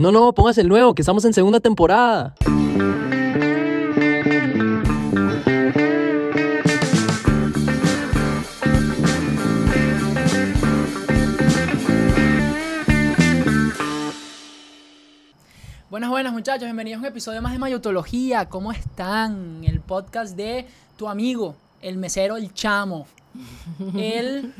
No, no, pongas el nuevo, que estamos en segunda temporada. Buenas, buenas muchachos, bienvenidos a un episodio más de Mayotología. ¿Cómo están? El podcast de tu amigo, el mesero, el chamo. El...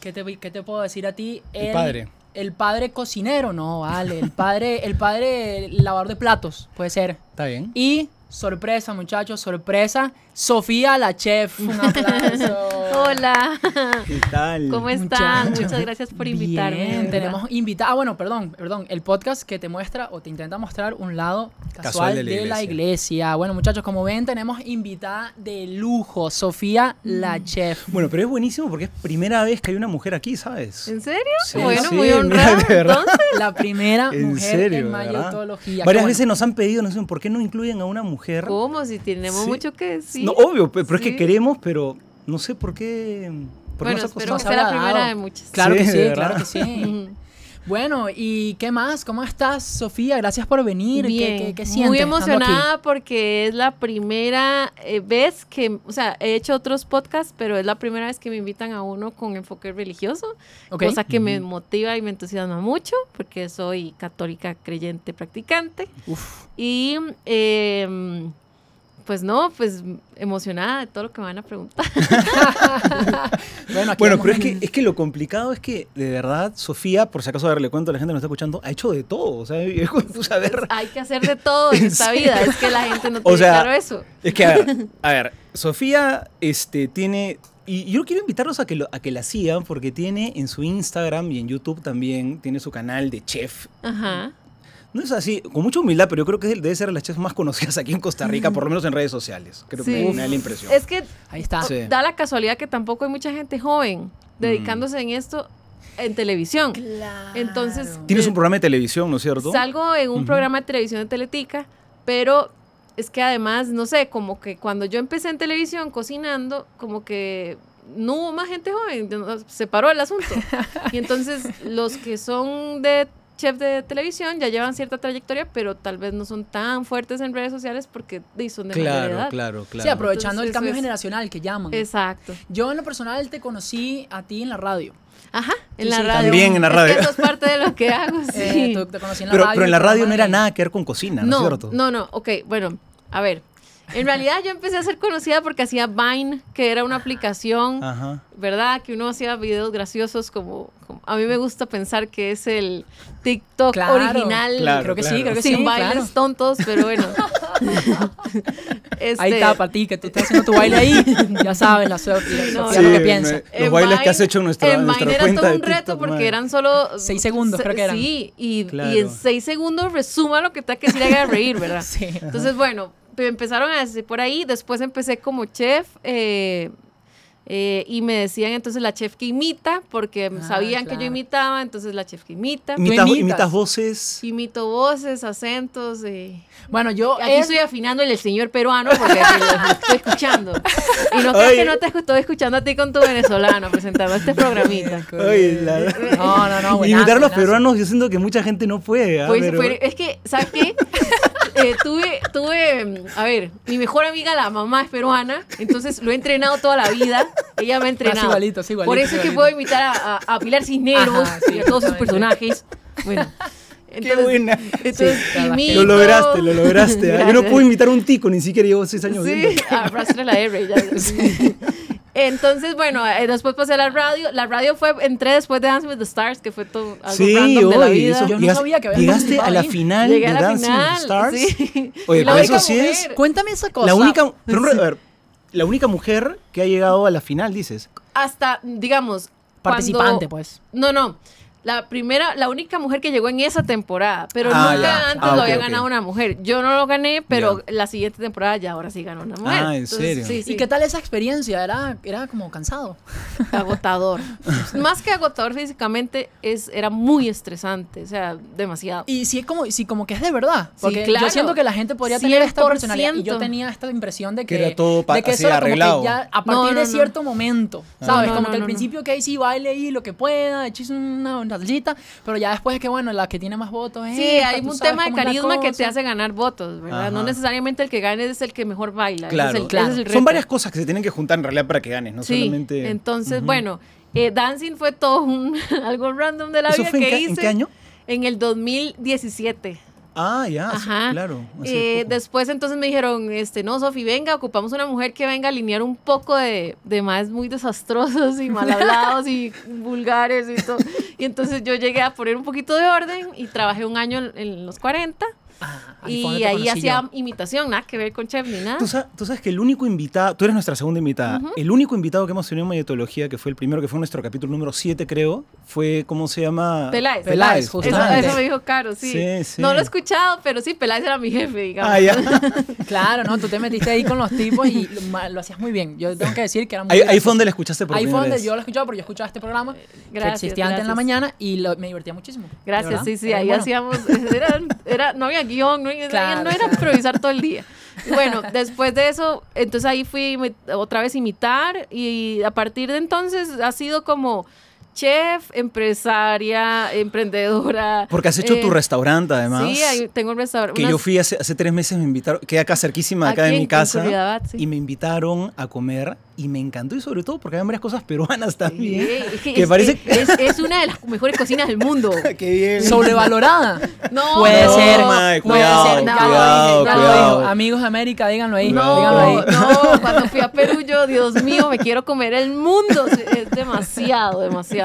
¿Qué te, qué te puedo decir a ti? El padre. El padre cocinero, no, vale. El padre, el padre lavador de platos, puede ser. Está bien. Y sorpresa, muchachos, sorpresa. Sofía, la chef. Un aplauso. Hola, ¿Qué tal? ¿cómo están? Muchas gracias por invitarme. Bien, tenemos invitada. Ah, bueno, perdón, perdón. El podcast que te muestra o te intenta mostrar un lado casual, de, la, iglesia. Bueno, muchachos, como ven, tenemos invitada de lujo, Sofía, la Mm. chef. Bueno, pero es buenísimo porque es primera vez que hay una mujer aquí, ¿sabes? ¿En serio? Sí, bueno, sí, muy honrada. de verdad. Entonces, La primera En mujer serio, en ¿verdad? mayotología. Varias veces bueno. nos han pedido, no sé, ¿por qué no incluyen a una mujer? ¿cómo? Si tenemos Sí. mucho que decir. No, obvio, pe- pero es que queremos, pero no sé por qué. ¿por Bueno, espero que sea la primera de muchas. Claro Sí, que sí, claro que sí. Bueno, ¿y qué más? ¿Cómo estás, Sofía? Gracias por venir. ¿Qué- Bien, ¿Qué, qué, sientes muy aquí? emocionada porque es la primera eh, vez que, o sea, he hecho otros podcasts, pero es la primera vez que me invitan a uno con enfoque religioso, Ok. cosa que me motiva y me entusiasma mucho porque soy católica creyente practicante. Uf. Y eh, pues no, pues emocionada de todo lo que me van a preguntar. bueno, aquí Bueno, pero es que, es que lo complicado es que, de verdad, Sofía, por si acaso darle cuento a la gente que nos está escuchando, ha hecho de todo. O sea, a ver. Hay que hacer de todo en ¿En esta vida, es que la gente no O tiene sea, claro eso. Es que, a ver, a ver, Sofía este, tiene. Y yo quiero invitarlos a que, lo- a que la sigan porque tiene en su Instagram y en YouTube también, tiene su canal de chef. Ajá. No es así, con mucha humildad, pero yo creo que debe ser de las chefs más conocidas aquí en Costa Rica, por lo menos en redes sociales. Creo Sí. que me da la impresión. Es que Ahí está. Sí. da la casualidad que tampoco hay mucha gente joven dedicándose en esto en televisión. Claro. Entonces, Tienes un programa de televisión, ¿no es cierto? Salgo en un programa de televisión de Teletica, pero es que además, no sé, como que cuando yo empecé en televisión cocinando, como que no hubo más gente joven, se paró el asunto. Y entonces los que son de chef de televisión ya llevan cierta trayectoria, pero tal vez no son tan fuertes en redes sociales porque son de mayor Claro, edad. claro, claro. Sí, aprovechando el cambio es- generacional que llaman. Exacto. Yo en lo personal te conocí a ti en la radio. Ajá, en Sí, la sí, radio. también en la Es radio. que eso es parte de lo que hago, sí. Eh, te, te conocí en la Pero, radio. pero en la radio no era nada que ver con cocina, ¿no, es No, cierto? no, no, ok, bueno, a ver. En realidad yo empecé a ser conocida porque hacía Vine, que era una aplicación, Ajá. ¿verdad? Que uno hacía videos graciosos como, como- A mí me gusta pensar que es el TikTok Claro, original. Claro, creo que sí, creo que sin sí. bailes claro. tontos, pero bueno. Este, Ahí está, para ti, que tú estás haciendo tu baile ahí. ya sabes, la Sofía, no, Sí, lo que piensa. Los bailes que Vine- has hecho en nuestra, en nuestra Vine era cuenta todo un reto TikTok, porque eran solo Seis segundos, se- creo que eran. Sí, y, Claro. y en seis segundos resuma lo que te que decir haga reír, ¿verdad? Sí. Entonces, bueno, empezaron a decir por ahí, después empecé como chef eh, eh, y me decían entonces la chef que imita, porque Ah, sabían que yo imitaba, entonces la chef que imita. Imitas, voces. Imito voces, acentos. eh. Bueno, yo. Aquí estoy afinando el señor peruano porque lo estoy escuchando. Y no Ay. que no te estoy escuchando a ti con tu venezolano presentando este programita. Ay, la- No, no, no. buenazo, Imitar a los buenazo. peruanos, yo siento que mucha gente no puede. ¿ah? Pues, Pero- fue- es que, ¿sabes qué? Eh, tuve, tuve, mm, a ver, mi mejor amiga, la mamá es peruana, entonces lo he entrenado toda la vida. Ella me ha entrenado. igualito, sí, igualito, Por eso es que igualito. puedo imitar a, a- a Pilar Cisneros Ajá, y a todos sus personajes. Bueno, Qué buena. entonces Sí, Lo lograste, lo lograste. Yo no puedo imitar a un tico, ni siquiera llevo seis años Sí, viendo. arrastre la R. ya. Entonces, bueno, eh, después pasé a la radio. La radio fue, entré después de Dance with the Stars, que fue todo algo Sí, random de la vida. eso- Yo no llegaste, sabía que habías llegaste a la ahí. final Llegué de la Dancing with the final. Stars. sí. Oye, la pero eso sí es- mujer. Cuéntame esa cosa. La única, pero, a ver, la única mujer que ha llegado a la final, dices. hasta, digamos, Participante, cuando- pues. No, no. La primera, la única mujer que llegó en esa temporada, pero Ah, nunca ya. antes Ah, lo había ok. ganado una mujer. Yo no lo gané, pero Ya. la siguiente temporada ya ahora sí ganó una mujer. Ah, ¿en serio? Sí, sí. ¿Y qué tal esa experiencia? Era, era como cansado. agotador. Más que agotador físicamente, es, era muy estresante, o sea, demasiado. Y sí, como, sí, como que es de verdad. Sí, Porque claro. yo siento que la gente podría tener esta 100%. personalidad. Y yo tenía esta impresión de que, Que era todo de que eso era como que arreglado. ya a partir no, de no. cierto momento, Ah. ¿sabes? No, no, como no, que al no, principio, que sí, baile ahí lo que pueda, una, una salsita, pero ya después es que, bueno, la que tiene más votos es Sí, esta, hay un tema de carisma que te hace ganar votos, ¿verdad? No necesariamente el que gane es el que mejor baila. Claro. es el, ese Claro. es el Son varias cosas que se tienen que juntar en realidad para que ganes, no Sí, solamente... entonces, bueno, eh, Dancing fue todo un, algo random de la ¿Eso vida fue que qué- hice. en qué año? En el 2017. Ah, ya, sí, claro. Eh, después entonces me dijeron, este, no, Sofi, venga, ocupamos una mujer que venga a alinear un poco de, de más muy desastrosos y mal hablados y vulgares y todo. Y entonces yo llegué a poner un poquito de orden y trabajé un año en, en los 40 Ah, ahí fue y donde ahí hacía imitación, nada que ver con chef ni nada. ¿Tú, sa- tú sabes que el único invitado, tú eres nuestra segunda invitada, el único invitado que hemos tenido en Mayetología, que fue el primero, que fue nuestro capítulo número 7, creo, fue, ¿cómo se llama? Peláez. Peláez, Eso, justamente. eso me dijo Caro, sí. Sí, sí. No lo he escuchado, pero sí, Peláez era mi jefe, digamos. Ah, ya. Claro, no, tú te metiste ahí con los tipos y lo, hacías muy bien. Yo tengo que decir que era muy ahí, ahí fue donde la escuchaste por Ahí fue primera donde vez. yo lo escuchaba, porque yo escuchaba este programa Gracias, que existía antes en la gracias. mañana y lo- me divertía muchísimo. Gracias, sí, sí, Era ahí bueno. hacíamos, era, era- no había guion, no, Claro, no era claro. improvisar todo el día. Bueno, después de eso, entonces ahí fui otra vez a imitar y a partir de entonces ha sido como chef, empresaria, emprendedora. Porque has hecho eh, tu restaurante, además. Sí, tengo un restaurante. Que yo fui hace, hace tres meses, me invitaron, quedé acá cerquísima de acá de mi en casa. Sí. Y me invitaron a comer y me encantó. Y sobre todo porque había varias cosas peruanas también. es, que que es- parece es, es una de las mejores cocinas del mundo. Qué bien. Sobrevalorada. No, Puede no, ser. mae, puede cuidado, ser. Cuidado, cuidado. dijo. Amigos de América, díganlo ahí. Cuidado. Díganlo ahí. No, no, cuando fui a Perú yo, Dios mío, me quiero comer el mundo. Es demasiado, demasiado.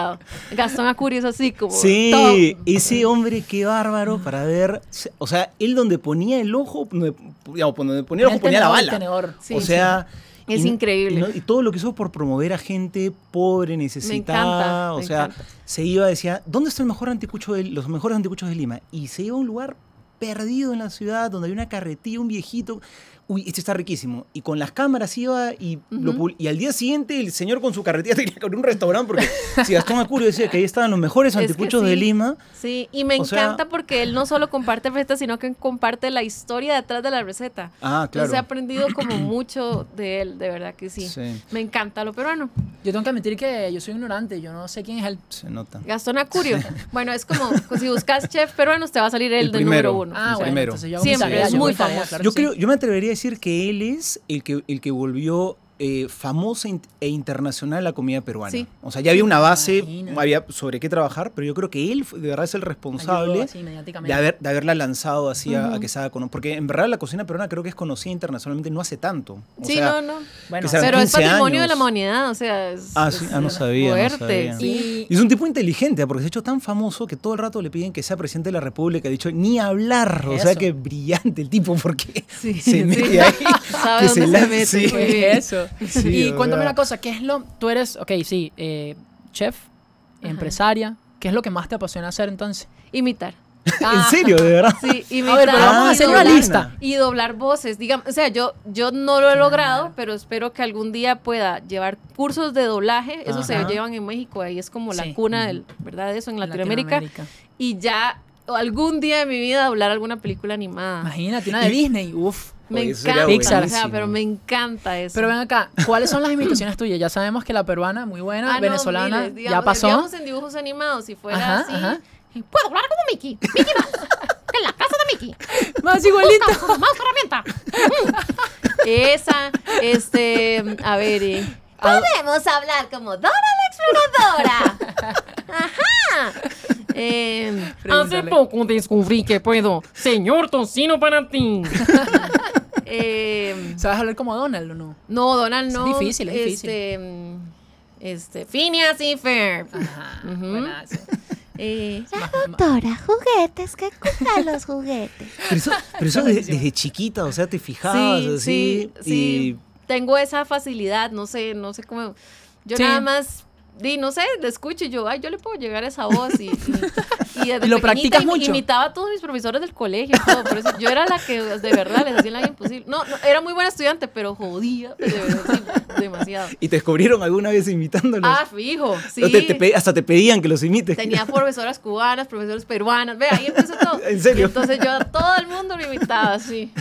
Gastón Acurio es así como Sí, top. ese hombre, qué bárbaro para ver. O sea, él donde ponía el ojo, donde, donde ponía el ojo El ponía la bala. Sí, o sea. Es y- increíble. Y, no- y todo lo que hizo por promover a gente pobre, necesitada. encanta, o me sea, encanta. se iba, decía, ¿dónde está el mejor anticucho de, los mejores anticuchos de Lima? Y se iba a un lugar perdido en la ciudad, donde había una carretilla, un viejito. Uy, este está riquísimo. Y con las cámaras iba y, Ujú. pul- y al día siguiente el señor con su carretilla tenía que abrir un restaurante porque si Gastón Acurio decía que ahí estaban los mejores anticuchos de. Lima. Sí, y me O sea- encanta porque él no solo comparte recetas, sino que comparte la historia detrás de la receta. Ah, claro. Entonces he aprendido como mucho de él, de verdad que sí. Sí. Me encanta lo peruano. Yo tengo que admitir que yo soy ignorante. Yo no sé quién es él. Se nota. Gastón Acurio. bueno, es como, pues, si buscas chef peruano, te va a salir el, El de primero. número uno. Ah, El bueno, primero. yo Siempre, tarea, es yo muy famoso. claro Yo sí. creo, yo me atrevería a decir que él es el que, el que volvió eh, famosa e internacional la comida peruana. Sí. O sea, ya había una base, Imagina. había sobre qué trabajar, pero yo creo que él de verdad es el responsable de, haber, de haberla lanzado así a- que se haga cono- Porque en verdad la cocina peruana creo que es conocida internacionalmente no hace tanto. O Sí, sea, no, no. Bueno, Pero es 15 patrimonio de la humanidad, o sea, es, Ah, sí, ah, no sabía, no fuerte. sabía. sí. Y es un tipo inteligente, porque se ha hecho tan famoso que todo el rato le piden que sea presidente de la República. Ha dicho, ni hablar. O sea que brillante el tipo, porque Sí, se mete ahí. Sabe que se dónde se la- mete, sí. muy bien. Eso. Sí, y cuéntame una cosa, ¿qué es lo, tú eres, ok, sí, eh, chef, empresaria, ¿qué es lo que más te apasiona hacer entonces? Imitar. En serio, de verdad. Sí, imitar. A ver, pero vamos a Ah, hacer una lista. Y doblar voces, digamos, o sea, yo, yo no lo he logrado, pero espero que algún día pueda llevar cursos de doblaje, eso se llevan en México, ahí es como Sí. la cuna del, ¿verdad? De eso en Latinoamérica, Latinoamérica. y ya algún día de mi vida doblar alguna película animada. Imagínate, una de Disney, uff. Me Oye, encanta, Pixar. o sea, pero me encanta eso. Pero ven acá, ¿cuáles son las imitaciones tuyas? Ya sabemos que la peruana, muy buena, Ah, no, venezolana, ya pasó. Digamos en dibujos animados, si fuera Ajá, así. ajá. Puedo hablar como Mickey. Mickey Mouse. En la casa de Mickey. Más. Busca su mouse herramienta. Esa, este, a ver. eh, Podemos hablar como Dora la exploradora. Ajá. Eh, Hace poco descubrí que puedo. Señor tocino para ti. eh, ¿Sabes hablar como Donald o no? no, Donald Es no. difícil, es difícil. Este, este, Phineas y Ferb. Ajá. Eh, Ma- ma- Doctora, juguetes, que cuidan los juguetes. Pero eso, pero eso de- desde chiquita, o sea, te fijabas sí, así. sí, sí. Tengo esa facilidad, no sé, no sé cómo. Yo Sí. nada más di, no sé, le escucho y yo, ay, yo le puedo llegar a esa voz. Y, y, y desde ¿Y lo practicas mucho? Imitaba a todos mis profesores del colegio y todo. Por eso yo era la que de verdad les hacía la imposible. No, no, era muy buena estudiante, pero jodía, de verdad, sí, demasiado. ¿Y te descubrieron alguna vez imitándolos? Ah, fijo, sí. Te- te hasta te pedían que los imites. Tenía profesoras cubanas, profesoras peruanas. Ve, ahí empezó todo. ¿En serio? Y entonces yo a todo el mundo lo imitaba, sí.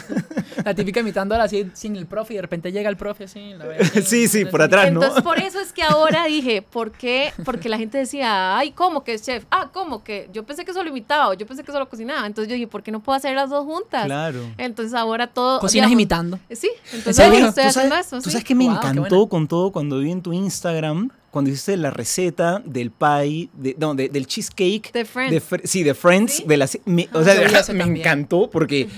La típica imitándola así sin el profe y de repente llega el profe así. la ve así, Sí, sí, por atrás, ¿no? Entonces, por eso es que ahora dije, ¿por qué? Porque la gente decía, ay, ¿cómo que es chef? Ah, ¿cómo que? Yo pensé que solo imitaba, o yo pensé que solo cocinaba. Entonces yo dije, ¿por qué no puedo hacer las dos juntas? Claro. Entonces ahora todo. Cocinas digamos, imitando. Sí, entonces serio? ahora estoy ¿Tú haciendo sabes, eso. tú sí. sabes que me Wow, encantó con todo cuando vi en tu Instagram, cuando hiciste la receta del pie, de, no, de- del cheesecake. De Friends. de sí, de Friends. ¿Sí? De la, me- o Ah, sea, me también. encantó porque,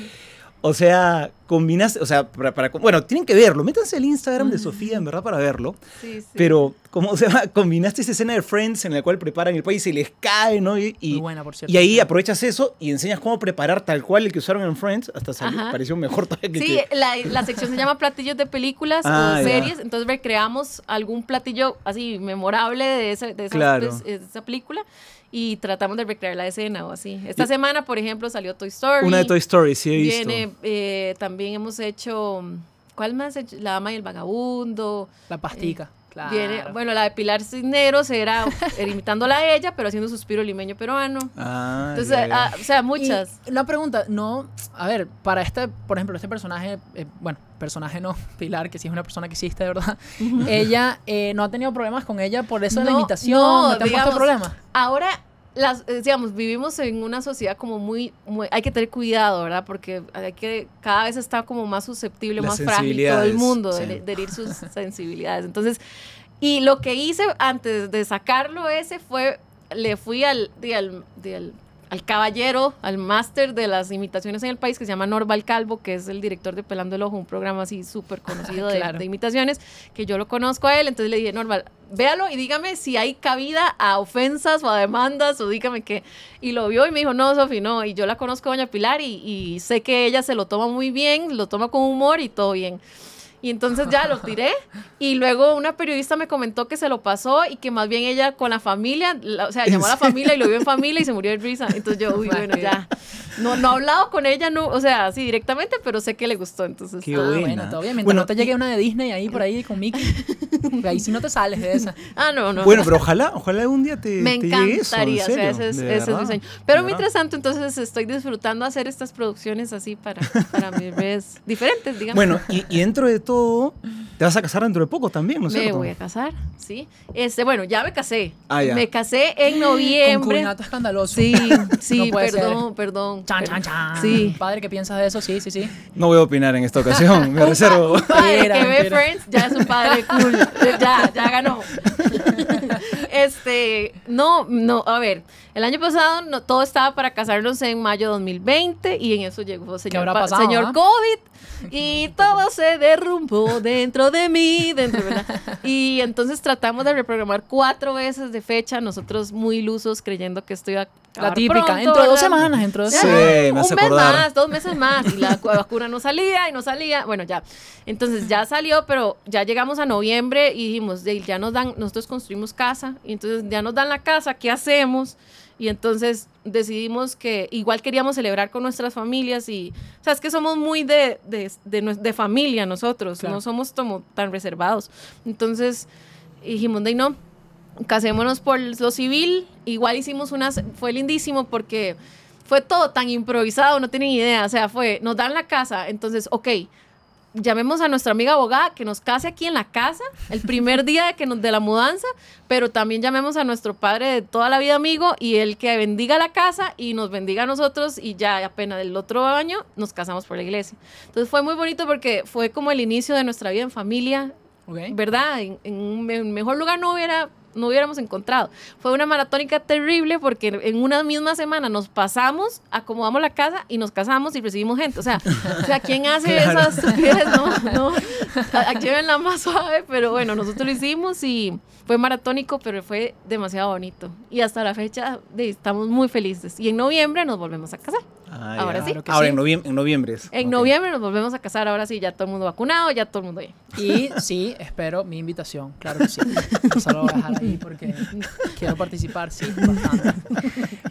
o sea, combinaste, o sea, para, para- bueno, tienen que verlo. Métanse al Instagram de Sofía, en verdad, para verlo. Sí, sí. Pero, ¿cómo se llama? Combinaste esa escena de Friends en la cual preparan el pie y se les cae, ¿no? Y, y- Muy buena, por cierto. y ahí aprovechas eso y enseñas cómo preparar tal cual el que usaron en Friends. Hasta salió, pareció mejor todavía que Sí, que- la, la sección se llama platillos de películas Ah, o ya. series, entonces recreamos algún platillo así memorable de, esa, de, esas- Claro. de esa película y tratamos de recrear la escena o así. Esta semana, por ejemplo, salió Toy Story. Una de Toy Story, sí he visto. Viene, eh, también hemos hecho, ¿cuál más? he hecho? La Dama y el Vagabundo. La pastica. claro. Viene, bueno, la de Pilar Cisneros era imitándola a ella, pero haciendo suspiro limeño peruano. Ah, Entonces, ya. ah, o sea, muchas. Y una pregunta, no, a ver, para este, por ejemplo, este personaje, eh, bueno, personaje no, Pilar, que sí es una persona que existe, de verdad, ella eh, no ha tenido problemas con ella por eso de la No, imitación, no, no, te han digamos, puesto problemas. Ahora, las, eh, digamos, vivimos en una sociedad como muy, muy- hay que tener cuidado, ¿verdad? Porque hay que, cada vez está como más susceptible, Las más frágil todo el mundo sí. de, de herir sus sensibilidades. Entonces, y lo que hice antes de sacarlo ese fue, le fui al, al, al- al caballero, al máster de las imitaciones en el país, que se llama Norval Calvo, que es el director de Pelando el Ojo, un programa así súper conocido de, Claro. de imitaciones, que yo lo conozco a él, entonces le dije, Norval, véalo y dígame si hay cabida a ofensas o a demandas, o dígame qué. Y lo vio y me dijo, no, Sofi, no, y yo la conozco a Doña Pilar y, y sé que ella se lo toma muy bien, lo toma con humor y todo bien. Y entonces ya lo tiré y luego una periodista me comentó que se lo pasó y que más bien ella con la familia, la- o sea, llamó a la familia y lo vio en familia y se murió de risa. Entonces yo, uy, bueno, ya. No, no he hablado con ella, no, o sea, sí directamente, pero sé que le gustó. Entonces, Qué ah, buena. bueno, todo bien, mientras Bueno, no te llegue una de Disney ahí por ahí con Mickey, ahí sí no te sales de esa. ah, no, no. Bueno, pero ojalá, ojalá algún día te, me te llegue eso, en encantaría, o sea, serio, ese es, ese es mi sueño. Pero mientras tanto, entonces estoy disfrutando hacer estas producciones así para, para mis redes diferentes, digamos. Bueno, y, y dentro de todo, te vas a casar dentro de poco también, ¿no es me cierto? voy a casar, sí. Este, bueno, ya me casé. Ah, ya. Me casé en noviembre. Concubinato escandaloso. Sí, sí, No puede ser. perdón, perdón. Chan, chan, chan. Sí. Padre, ¿qué piensas de eso? Sí, sí, sí. No voy a opinar en esta ocasión, me reservo. Un padre que ve. Friends ya es un padre cool. Ya, ya ganó. Este, no, no, a ver, el año pasado no, todo estaba para casarnos en mayo de 2020 y en eso llegó señor, habrá pa- pasado, señor ah? COVID y todo se derrumbó dentro de mí, dentro, ¿verdad? Y entonces tratamos de reprogramar cuatro veces de fecha, nosotros muy ilusos creyendo que esto iba a La típica, pronto, dentro de dos semanas, dentro de dos Sí, semanas. me hace un mes acordar. más, dos meses más. Y la cu- vacuna no salía y no salía. Bueno, ya. Entonces ya salió, pero ya llegamos a noviembre y dijimos, "Dey, ya nos dan, nosotros construimos casa. Y entonces ya nos dan la casa, ¿qué hacemos? Y entonces decidimos que igual queríamos celebrar con nuestras familias y, o sea, es que somos muy de, de, de de familia nosotros, Claro. no somos como tan reservados. Entonces dijimos, de no, casémonos por lo civil. Igual hicimos unas, fue lindísimo porque fue todo tan improvisado, no tienen idea. O sea, fue, nos dan la casa, entonces, ok, llamemos a nuestra amiga abogada que nos case aquí en la casa el primer día de, que nos, de la mudanza, pero también llamemos a nuestro padre de toda la vida amigo y él que bendiga la casa y nos bendiga a nosotros y ya apenas del otro año nos casamos por la iglesia. Entonces fue muy bonito porque fue como el inicio de nuestra vida en familia. ¿verdad? En, en un me- mejor lugar no hubiera no hubiéramos encontrado. Fue una maratónica terrible porque en una misma semana nos pasamos, acomodamos la casa y nos casamos y recibimos gente. O sea, o sea ¿quién hace Claro. esas estupidez? No, no. A- Aquí ven la más suave, pero bueno, nosotros lo hicimos y fue maratónico, pero fue demasiado bonito. Y hasta la fecha estamos muy felices. Y en noviembre nos volvemos a casar. Ah, Ahora ya. sí. Claro Ahora, sí. en, noviem- en noviembre. es. En noviembre nos volvemos a casar. Ahora sí, ya todo el mundo vacunado, ya todo el mundo bien. Y sí, espero mi invitación, claro que sí. Eso lo voy a dejar ahí porque quiero participar, sí, bastante.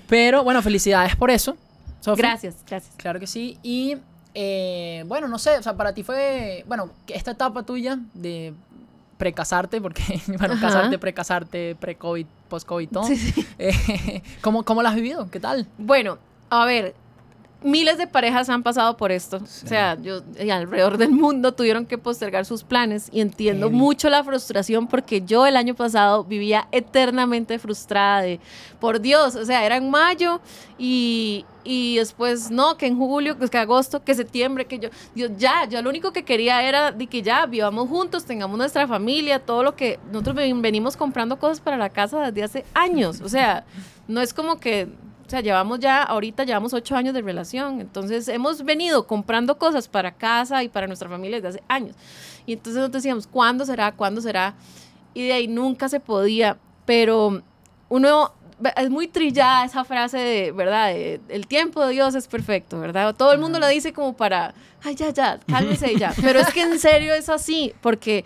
Pero bueno, felicidades por eso. Sofi. Gracias, gracias. Claro que sí. Y eh, bueno, no sé, o sea, para ti fue, bueno, esta etapa tuya de precasarte, porque, bueno, Ajá. casarte, precasarte, pre-COVID, post-COVID, todo. Eh, ¿cómo, ¿Cómo la has vivido? ¿Qué tal? Bueno, a ver, miles de parejas han pasado por esto. O sea, yo y alrededor del mundo tuvieron que postergar sus planes y entiendo mucho la frustración porque yo el año pasado vivía eternamente frustrada de, por Dios, o sea, era en mayo y, y después no, que en julio, que, que agosto, que septiembre, que yo, Dios, ya, yo lo único que quería era de que ya vivamos juntos, tengamos nuestra familia, todo lo que nosotros ven- venimos comprando cosas para la casa desde hace años, o sea, no es como que o sea, llevamos ya, ahorita llevamos ocho años de relación. Entonces, hemos venido comprando cosas para casa y para nuestra familia desde hace años. Y entonces nosotros decíamos, ¿cuándo será? ¿Cuándo será? Y de ahí nunca se podía. Pero uno, es muy trillada esa frase de, ¿verdad? De, el tiempo de Dios es perfecto, ¿verdad? Todo el mundo lo dice como para, ay, ya, ya, cálmese ya. Pero es que en serio es así, porque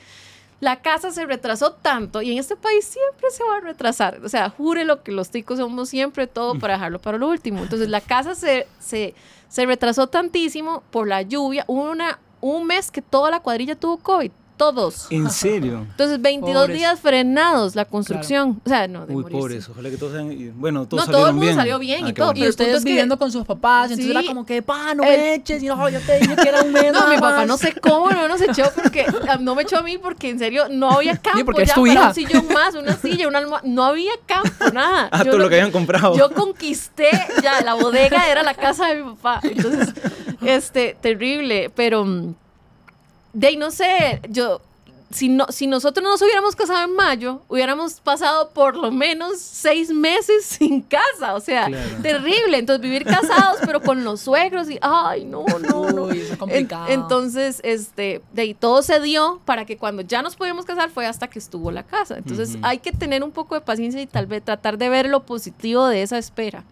la casa se retrasó tanto y en este país siempre se va a retrasar. O sea, jure lo que los ticos somos siempre todo para dejarlo para lo último. Entonces la casa se, se, se retrasó tantísimo por la lluvia. Hubo una, un mes que toda la cuadrilla tuvo COVID. Todos. ¿En serio? Entonces 22 Pobres. días frenados la construcción. O sea, no, de Uy, pobres, ojalá que todos sean. y- Bueno, todos No, todo el mundo bien. salió bien y qué todo, bueno. Y ustedes es que- viviendo con sus papás, entonces Sí. era como que, pa, no El- me eches, y no, yo te dije que era un mes No, mi papá más". no sé cómo no nos echó porque ah, no me echó a mí porque en serio no había campo porque es ya tu para hija. un sillón más, una silla, una almohada, no había campo, nada. Ah, Yo todo lo que habían comprado. Yo conquisté, ya, la bodega era la casa de mi papá. Entonces, este, terrible, pero mm, de ahí no sé, yo, si, no, si nosotros no nos hubiéramos casado en mayo, hubiéramos pasado por lo menos seis meses sin casa, o sea, Claro. terrible. Entonces, vivir casados, pero con los suegros y, ay, no, no, no. Uy, eso es En- complicado. entonces, este, de ahí todo se dio para que cuando ya nos pudimos casar fue hasta que estuvo la casa. Entonces, hay que tener un poco de paciencia y tal vez tratar de ver lo positivo de esa espera.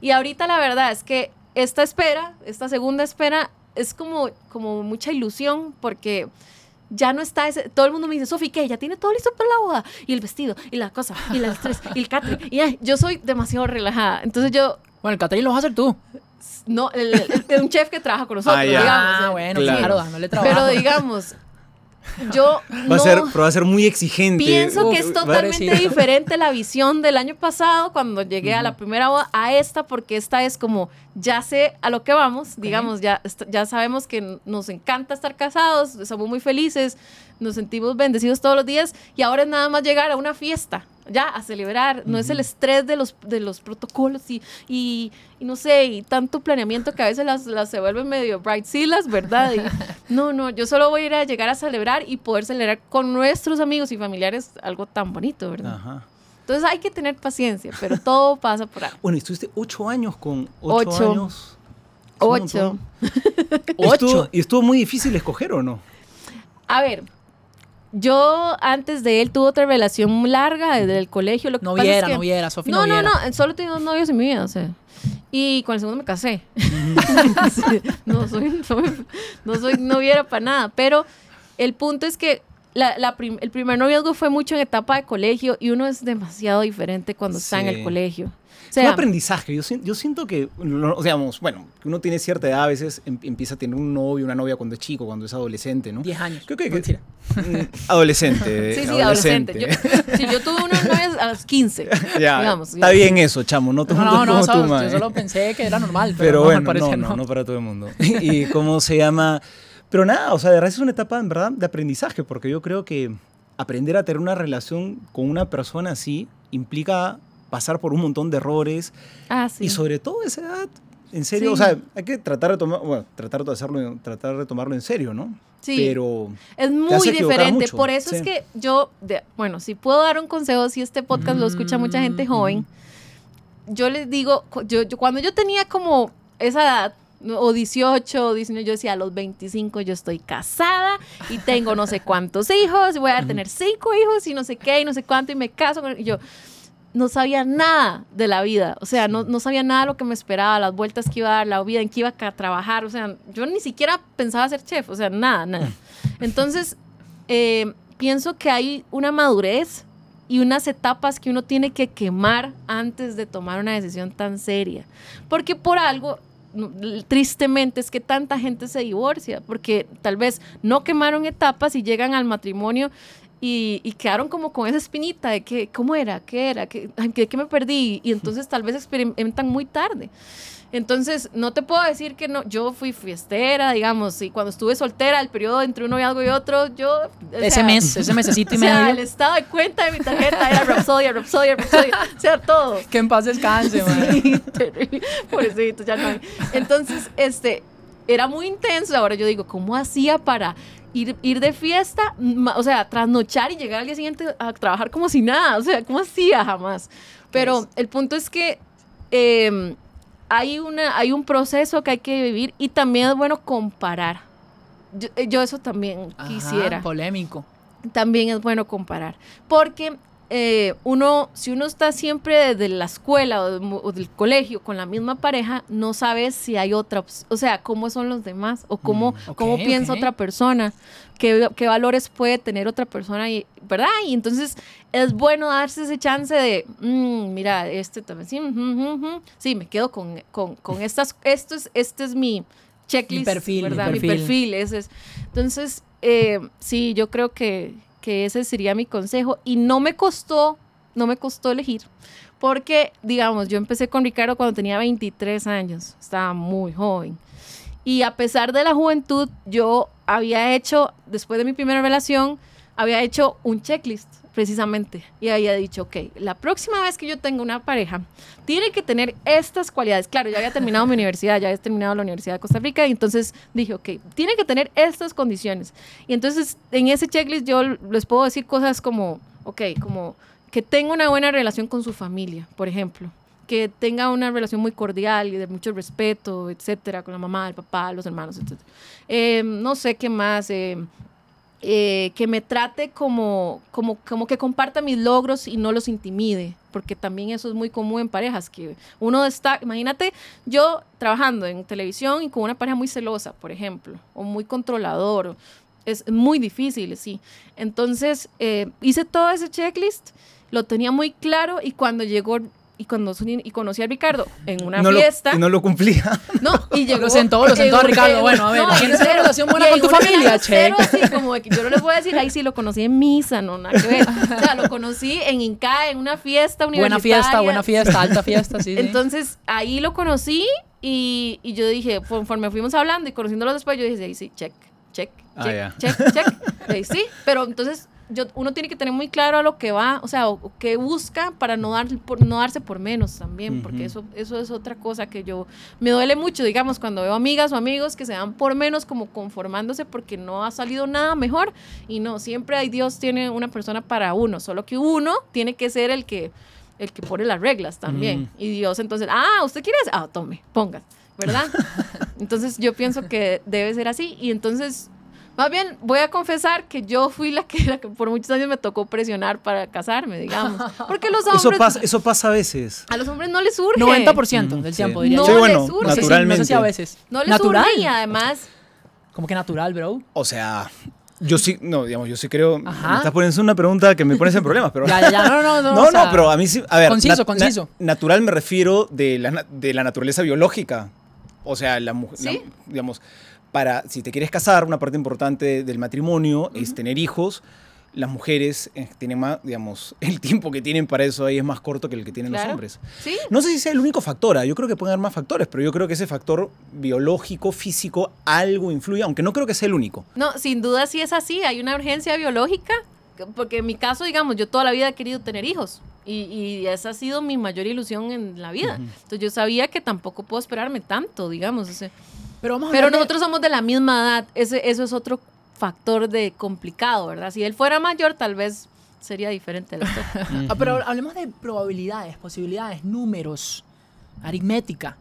Y ahorita la verdad es que esta espera, esta segunda espera, es como, como mucha ilusión porque ya no está ese. Todo el mundo me dice, Sofi, ¿qué? Ya tiene todo listo para la boda. Y el vestido, y la cosa, y el estrés, y el catering. Y ay, yo soy demasiado relajada. Entonces yo, Bueno, el catering lo vas a hacer tú. no, el, el- el- un chef que trabaja con nosotros, Ah, digamos. ah, bueno, Claro. claro, dándole trabajo. Pero digamos, yo Va, no a ser, pero va a ser muy exigente. pienso que es totalmente diferente la visión del año pasado cuando llegué a la primera boda a esta porque esta es como ya sé a lo que vamos, digamos, ya, ya sabemos que nos encanta estar casados, somos muy felices, nos sentimos bendecidos todos los días y ahora es nada más llegar a una fiesta, ya a celebrar, no es el estrés de los, de los protocolos y, y, y no sé, y tanto planeamiento que a veces las, las se vuelven medio bright las ¿verdad? Y, no, no, yo solo voy a ir a llegar a celebrar y poder celebrar con nuestros amigos y familiares algo tan bonito, ¿verdad? Ajá. Entonces hay que tener paciencia, pero todo pasa por ahí. Bueno, estuviste ocho años con ocho, Ocho. años. Ocho. montón. ¿Y estuvo, ¿Y estuvo muy difícil escoger o no? A ver, yo antes de él tuve otra relación muy larga desde el colegio. Lo que No pasa es viera, que- no viera, Sofi No, no no, viera. no, solo tenido dos novios en mi vida, o sea. Y con el segundo me casé. Sí, no, soy, soy- no soy noviera para nada. Pero el punto es que la- la prim- el primer noviazgo fue mucho en etapa de colegio y uno es demasiado diferente cuando está en el colegio. Es un sea, aprendizaje. Yo, sien- yo siento que, sea, digamos, bueno, uno tiene cierta edad, a veces em- empieza a tener un novio, una novia cuando es chico, cuando es adolescente, ¿no? 10 años. Creo que, que- Mentira. Adolescente. sí, sí, adolescente. Yo, sí, yo tuve unas novias a los 15. ya, digamos, está bien eso, chamo. No todo No, no, no, tú, yo solo pensé que era normal, pero, Pero no, bueno, parecer no, no, no para todo el mundo. y cómo se llama. Pero nada, o sea, de verdad es una etapa, en verdad, de aprendizaje, porque yo creo que aprender a tener una relación con una persona así implica pasar por un montón de errores Ah, sí. y sobre todo a esa edad. En serio, Sí. o sea, hay que tratar de tomar, bueno, tratar de hacerlo, tratar de tomarlo en serio, ¿no? Sí. Pero Es muy diferente. Por eso es que yo, de- bueno, si puedo dar un consejo, si este podcast lo escucha mucha gente Mm, joven, yo les digo, yo, yo- cuando yo tenía como esa edad, o 18 o 19, yo decía, a los 25 yo estoy casada y tengo no sé cuántos hijos, voy a tener cinco hijos y no sé qué, y no sé cuánto, y me caso. con- Y yo no sabía nada de la vida, o sea, no, no sabía nada de lo que me esperaba, las vueltas que iba a dar, la vida en que iba a trabajar, o sea, yo ni siquiera pensaba ser chef, o sea, nada, nada. Entonces, eh, pienso que hay una madurez y unas etapas que uno tiene que quemar antes de tomar una decisión tan seria. Porque por algo, tristemente, es que tanta gente se divorcia, porque tal vez no quemaron etapas y llegan al matrimonio y, y quedaron como con esa espinita de que, ¿cómo era? ¿Qué era? ¿Qué, ¿De qué me perdí? Y entonces tal vez experimentan muy tarde. Entonces, no te puedo decir que no, yo fui fiestera, digamos, y cuando estuve soltera, el periodo entre uno y algo y otro, yo... Ese sea, mes, ese mesecito y o sea, el medio. estado de cuenta de mi tarjeta era Rapsodia, Rapsodia, Rapsodia, o sea, todo. Que en paz descanse, man. Sí, terrible. Pobrecito, ya no hay. Entonces, este, era muy intenso. Ahora yo digo, ¿cómo hacía para ir, ir de fiesta, o sea, trasnochar y llegar al día siguiente a trabajar como si nada? O sea, ¿cómo hacía jamás? Pero el punto es que eh, hay, una, hay un proceso que hay que vivir y también es bueno comparar. Yo, eh, yo eso también Ajá, quisiera polémico. también es bueno comparar. Porque eh, uno, si uno está siempre desde la escuela o, de- o del colegio con la misma pareja, no sabes si hay otra, o sea, cómo son los demás o cómo, Mm, cómo piensa otra persona, qué, qué valores puede tener otra persona, y, ¿verdad? Y entonces es bueno darse ese chance de, "Mm, mira, este también, sí, ujú, ujú". sí, me quedo con, con, con estas, esto es, este es mi checklist, perfil, mi ¿verdad? Mi perfil. perfil, ese es. Entonces, eh, sí, yo creo que, que ese sería mi consejo. Y no me costó, no me costó elegir. Porque, digamos, yo empecé con Ricardo cuando tenía 23 años. Estaba muy joven. Y a pesar de la juventud, yo había hecho, después de mi primera relación, había hecho un checklist, precisamente. Y había dicho, ok, la próxima vez que yo tenga una pareja, tiene que tener estas cualidades. Claro, ya había terminado mi universidad, ya había terminado la Universidad de Costa Rica, y entonces dije, ok, tiene que tener estas condiciones. Y entonces en ese checklist yo les puedo decir cosas como, ok, como que tenga una buena relación con su familia, por ejemplo. Que tenga una relación muy cordial y de mucho respeto, etcétera, con la mamá, el papá, los hermanos, etcétera. Eh, no sé qué más. eh, eh, que me trate como, como, como que comparta mis logros y no los intimide, porque también eso es muy común en parejas, que uno está, imagínate yo trabajando en televisión y con una pareja muy celosa, por ejemplo, o muy controlador, es muy difícil, sí. Entonces eh, hice todo ese checklist, lo tenía muy claro y cuando llegó y cuando y conocí a Ricardo en una no lo- fiesta, y no lo cumplía. no, y llegó. Lo sentó, lo sentó a Ricardo. Bueno, a ver, ¿tienes en una relación buena con tu familia? Check. así como de que yo no les voy a decir, ahí sí lo conocí en misa, no, nada que ver. O sea, lo conocí en Inca, en una fiesta Buena universitaria. fiesta, buena fiesta, alta fiesta, sí. sí. Entonces, ahí lo conocí y, y yo dije, conforme fuimos hablando y conociéndolo después, yo dije, ahí sí, check, check, Ah, check, ya. check, check. Ahí sí, pero entonces yo, uno tiene que tener muy claro a lo que va, o sea, o, o qué busca para no, dar, por, no darse por menos también, porque eso, eso es otra cosa que yo me duele mucho, digamos, cuando veo amigas o amigos que se dan por menos como conformándose porque no ha salido nada mejor y no, siempre hay Dios tiene una persona para uno, solo que uno tiene que ser el que el que pone las reglas también. Y Dios entonces, ah, ¿usted quiere? Ah, tome, ponga, ¿verdad? entonces yo pienso que debe ser así y entonces más bien, voy a confesar que yo fui la que, la que por muchos años me tocó presionar para casarme, digamos. Porque los hombres, Eso pasa, eso pasa a veces. a los hombres no les surge. 90% Mm, del sí. tiempo, diría No yo. sí, bueno, les urge. No sé si- naturalmente. No sé si a veces. No les natural. surge y además, Como que natural, bro. O sea, yo sí, no, digamos, yo sí creo. Ajá. Me estás poniendo una pregunta que me pones en problemas, pero. Ya, ya, ya. No, no, no. No, o no, pero a mí sí. A ver, conciso, conciso. natural me refiero de la, de la naturaleza biológica. O sea, la mujer, ¿Sí? digamos, para, si te quieres casar, una parte importante del matrimonio es tener hijos. Las mujeres eh, tienen más, digamos, el tiempo que tienen para eso ahí es más corto que el que tienen los Claro. hombres. sí, No sé si sea el único factor, ¿ah? yo creo que pueden haber más factores, pero yo creo que ese factor biológico, físico, algo influye, aunque no creo que sea el único. no, sin duda sí es así, hay una urgencia biológica, que- porque en mi caso, digamos, yo toda la vida he querido tener hijos. Y, y esa ha sido mi mayor ilusión en la vida. Entonces yo sabía que tampoco puedo esperarme tanto, digamos. o sea, Pero vamos a Pero de- nosotros somos de la misma edad. Ese, eso es otro factor de complicado, ¿verdad? Si él fuera mayor, tal vez sería diferente la historia. Ah, pero hablemos de probabilidades, posibilidades, números, aritmética.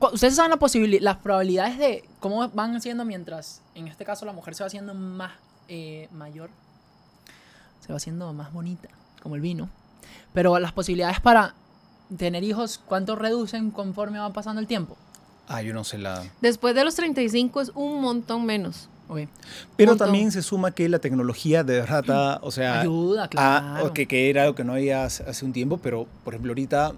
Ustedes saben la posibili- las probabilidades de cómo van haciendo mientras, en este caso, la mujer se va haciendo más eh, mayor, se va haciendo más bonita, como el vino. Pero las posibilidades para tener hijos, ¿cuánto reducen conforme va pasando el tiempo? Ah, yo no sé la... Después de los 35 es un montón menos. Ok. Pero Punto. también se suma que la tecnología de verdad, o sea, Ayuda, ah, claro. o que, que era algo que no había hace, hace un tiempo, pero por ejemplo ahorita,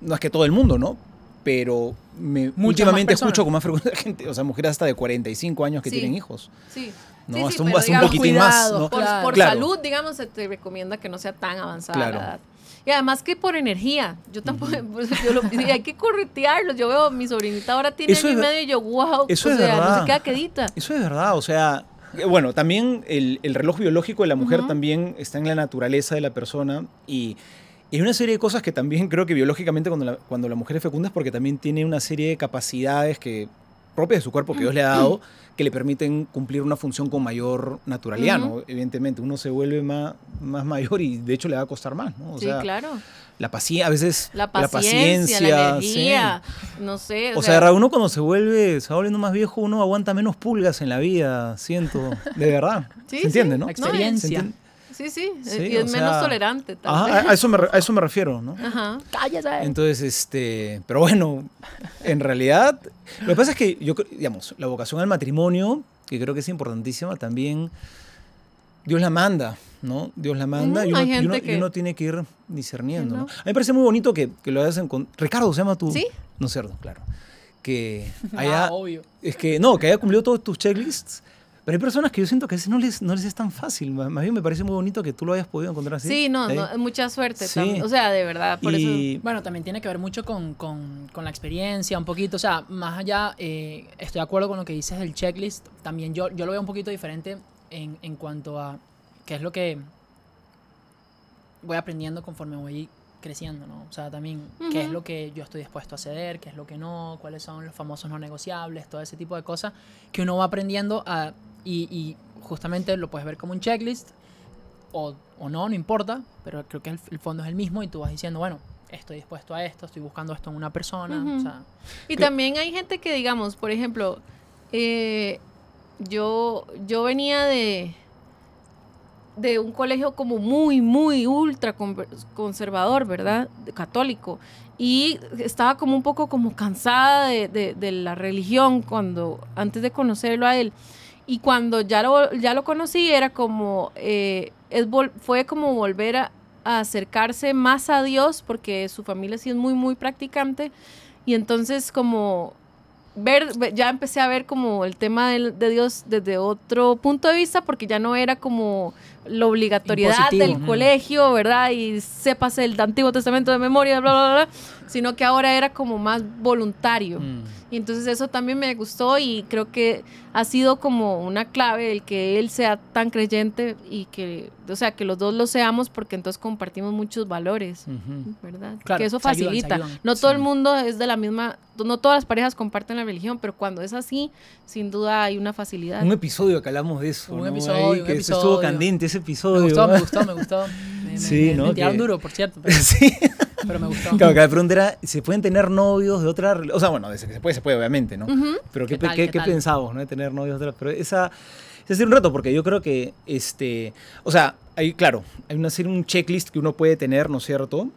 no es que todo el mundo, ¿no? Pero me, más últimamente escucho con más frecuencia gente, o sea, mujeres hasta de 45 años que Sí. tienen hijos. Sí. ¿no? Sí, sí, hasta un, pero hasta un digamos, poquitín más. cuidado, ¿no? Por, Claro. por Claro. salud, digamos, se te recomienda que no sea tan avanzada Claro. la edad. Y además que por energía. Yo tampoco, pues, yo lo, hay que corretearlos. Yo veo, mi sobrinita ahora tiene Eso es ver- medio y yo, wow, eso o es sea, no verdad. se queda quedita. Eso es verdad, o sea, eh, bueno, también el, el reloj biológico de la mujer también está en la naturaleza de la persona y, y hay una serie de cosas que también creo que biológicamente cuando la, cuando la mujer es fecunda es porque también tiene una serie de capacidades que propias de su cuerpo que Dios le ha dado que le permiten cumplir una función con mayor naturalidad, ¿no? Evidentemente, uno se vuelve más, más mayor y de hecho le va a costar más, ¿no? O sí, sea, claro. la paciencia, a veces La paciencia, la, sí. energía, no sé. O sea, verdad, uno cuando se vuelve, se va volviendo más viejo, uno aguanta menos pulgas en la vida, siento, de verdad. Sí, ¿Se entiende, sí. no? La experiencia. ¿Se entiende? Sí, sí, Sí, y es menos sea, tolerante. Tal Ajá, vez. a, eso me, a eso me refiero, ¿no? Ajá. Cállate. Entonces, este, pero bueno, en realidad, lo que pasa es que yo, creo- digamos, la vocación al matrimonio, que creo que es importantísima, también Dios la manda, ¿no? Dios la manda Ujú, y, uno, y uno- y que- uno tiene que ir discerniendo, ¿no? A mí me parece muy bonito que, que lo hayas encontrado. Ricardo, ¿se llama tú? Sí. No cierto, claro. Que Ah, haya, obvio. es que no, que haya cumplido todos tus checklists. Pero hay personas que yo siento que a veces no les, no les es tan fácil. Más bien me parece muy bonito que tú lo hayas podido encontrar así. Sí, no, no, mucha suerte. Sí. O sea, de verdad, por eso. y, Bueno, también tiene que ver mucho con, con- con la experiencia, un poquito. O sea, más allá, eh, estoy de acuerdo con lo que dices del checklist. También yo, yo lo veo un poquito diferente en, en cuanto a qué es lo que voy aprendiendo conforme voy creciendo, ¿no? O sea, también qué es lo que yo estoy dispuesto a ceder, qué es lo que no, cuáles son los famosos no negociables, todo ese tipo de cosas que uno va aprendiendo a, y, y justamente lo puedes ver como un checklist o, o no, no importa, pero creo que el, el fondo es el mismo y tú vas diciendo, bueno, estoy dispuesto a esto, estoy buscando esto en una persona, Ujú. o sea, Y Que- también hay gente que, digamos, por ejemplo, eh, yo, yo venía de, de un colegio como muy, muy ultra conservador, ¿verdad? Católico. Y estaba como un poco como cansada de, de- de la religión cuando, antes de conocerlo a él. Y cuando ya lo, ya lo conocí era como, eh, es fue como volver a, acercarse más a Dios porque su familia sí es muy, muy practicante. Y entonces como ver, ve- ya empecé a ver como el tema de Dios desde otro punto de vista porque ya no era como la obligatoriedad Impositivo. del Ujú. colegio, ¿verdad? Y sépase el Antiguo Testamento de memoria, bla, bla, bla, sino que ahora era como más voluntario. Mm. Y entonces eso también me gustó y creo que ha sido como una clave el que él sea tan creyente y que, o sea, que los dos lo seamos porque entonces compartimos muchos valores, Ujú. ¿verdad? Claro, que eso se ayudan, se facilita. ayudan. no todo Sí. el mundo es de la misma, no todas las parejas comparten la religión, pero cuando es así, sin duda hay una facilidad. Un episodio que hablamos de eso. Un ¿no? episodio, Ahí un que estuvo episodio. candente ese episodio. me gustó, me gustó, me gustó. Me, Sí, me- ¿no? me tiraron Que- duro, por cierto, pero, sí. pero me gustó. Claro, que la pregunta era, ¿se pueden tener novios de otra O sea, bueno, desde que se puede, se puede, obviamente, ¿no? Pero ¿qué, ¿Qué tal, qué- qué pensamos, no? De tener novios de otra... Pero esa... Es decir, un reto, porque yo creo que, este... O sea, hay, claro, hay una un checklist que uno puede tener, ¿no es cierto?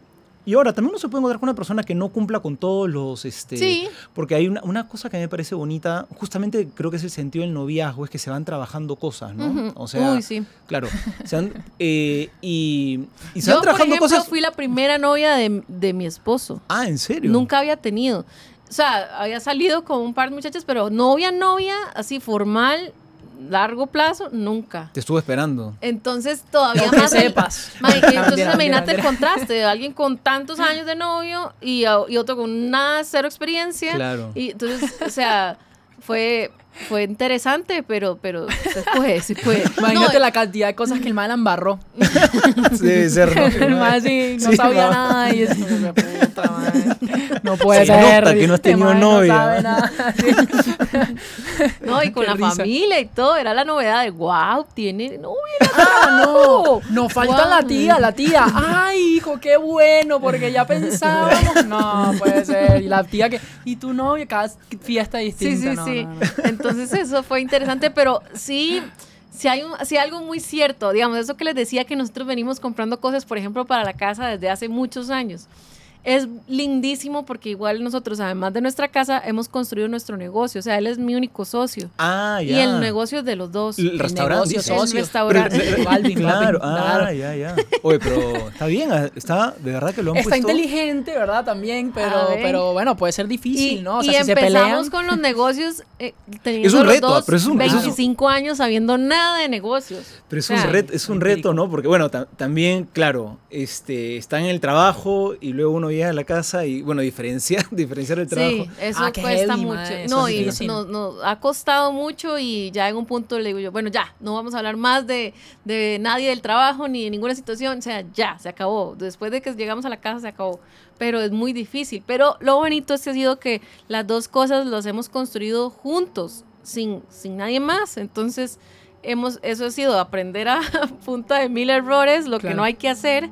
Y ahora, también uno se puede encontrar con una persona que no cumpla con todos los... Este, Sí. Porque hay una, una cosa que a mí me parece bonita, justamente creo que es el sentido del noviazgo, es que se van trabajando cosas, ¿no? O sea, Uy, sí. claro, se eh, y, y se Yo, van por trabajando ejemplo, cosas... fui la primera novia de, de mi esposo. Ah, ¿en serio? Nunca había tenido. O sea, había salido con un par de muchachas, pero novia, novia, así formal, largo plazo, nunca. Te estuve esperando. Entonces todavía Que más. el- sepas. Ma, Entonces imagínate el mentira. contraste de alguien con tantos años de novio y, y otro con nada, cero experiencia. Claro. Y entonces, o sea, fue, fue interesante, pero, pero se se puede. Imagínate No, la cantidad de cosas que el mal embarró. Ser, ¿no? el mal sí, no Sí, sabía no. nada y es como que, puta madre. No puede Se ser. nota que no has este tenido novia. No sabe nada. Sí. No, y con Qué la risa. familia y todo, era la novedad de wow, tiene novia. Ah, no. Nos falta la tía, la tía. Ay, hijo, qué bueno, porque ya pensábamos. No, puede ser. Y la tía que. Y tu novia, cada fiesta Sí, distinta. sí, No, sí. no, no. Entonces eso fue interesante, pero sí, sí hay, un, sí algo muy cierto, digamos, eso que les decía que nosotros venimos comprando cosas, por ejemplo, para la casa desde hace muchos años. Es lindísimo porque igual nosotros, además de nuestra casa, hemos construido nuestro negocio. O sea, él es mi único socio. Ah, ya. Y el negocio es de los dos. El restaurante. El restaurante. Pero- Balvin, claro, Balvin, ah, claro. ya, ya. Oye, pero está bien, ah, está, de verdad que lo han Está puesto. inteligente, ¿verdad? También, pero, pero bueno, puede ser difícil, y, ¿no? O y sea, si se empezamos pelean. con los negocios eh, teniendo Es un los reto, dos pero es un- eso es un- 25 años sabiendo nada de negocios. Pero es O sea, un, reto, es un reto, ¿no? Porque, bueno, ta- también, claro, este, está en el trabajo y luego uno llega a la casa y, bueno, diferenciar, diferenciar el trabajo. Sí, eso Ah, cuesta heavy, mucho. no, y nos, ha costado mucho y ya en un punto le digo yo, bueno, ya, no vamos a hablar más de, de nadie del trabajo ni de ninguna situación, o sea, ya, se acabó. Después de que llegamos a la casa se acabó. Pero es muy difícil. Pero lo bonito es que ha sido que las dos cosas las hemos construido juntos, sin, sin nadie más. Entonces, hemos, eso ha sido aprender a punta de mil errores, lo que no hay que hacer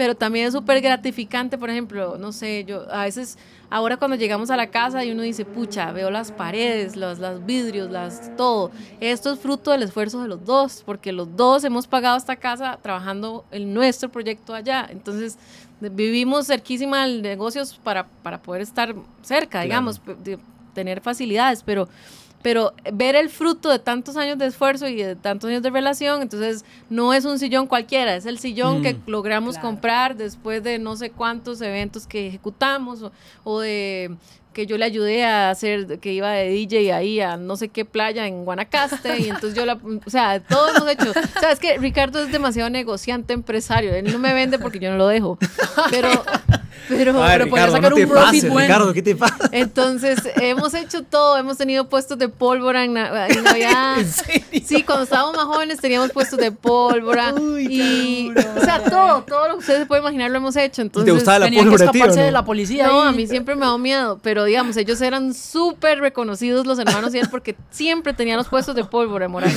pero también es súper gratificante, por ejemplo, no sé, yo a veces, ahora cuando llegamos a la casa y uno dice, pucha, veo las paredes, los, los vidrios, las, todo, esto es fruto del esfuerzo de los dos, porque los dos hemos pagado esta casa trabajando en nuestro proyecto allá, entonces vivimos cerquísima de negocios para, para poder estar cerca, digamos, de tener facilidades, pero pero ver el fruto de tantos años de esfuerzo y de tantos años de relación, entonces no es un sillón cualquiera, es el sillón Mm. que logramos Claro. comprar después de no sé cuántos eventos que ejecutamos o, o de que yo le ayudé a hacer, que iba de DJ ahí a no sé qué playa en Guanacaste y entonces yo la, o sea, todo hemos hecho. O sea, es que Ricardo es demasiado negociante, empresario, él no me vende porque yo no lo dejo, pero, pero, Ay, pero podría Ricardo, sacar no un te profit pases, bueno. Ricardo, ¿qué te pasa? entonces, hemos hecho todo, hemos tenido puestos de pólvora en, na- en Navidad. Sí, cuando estábamos más jóvenes teníamos puestos de pólvora. Uy, y, duro, o sea, todo, todo lo que ustedes pueden imaginar lo hemos hecho. Entonces, gustaba la que pólvora, tío, escaparse ¿no? de la policía. no, ahí. a mí siempre me da miedo, pero digamos, ellos eran súper reconocidos los hermanos y él porque siempre tenían los puestos de pólvora en Moral.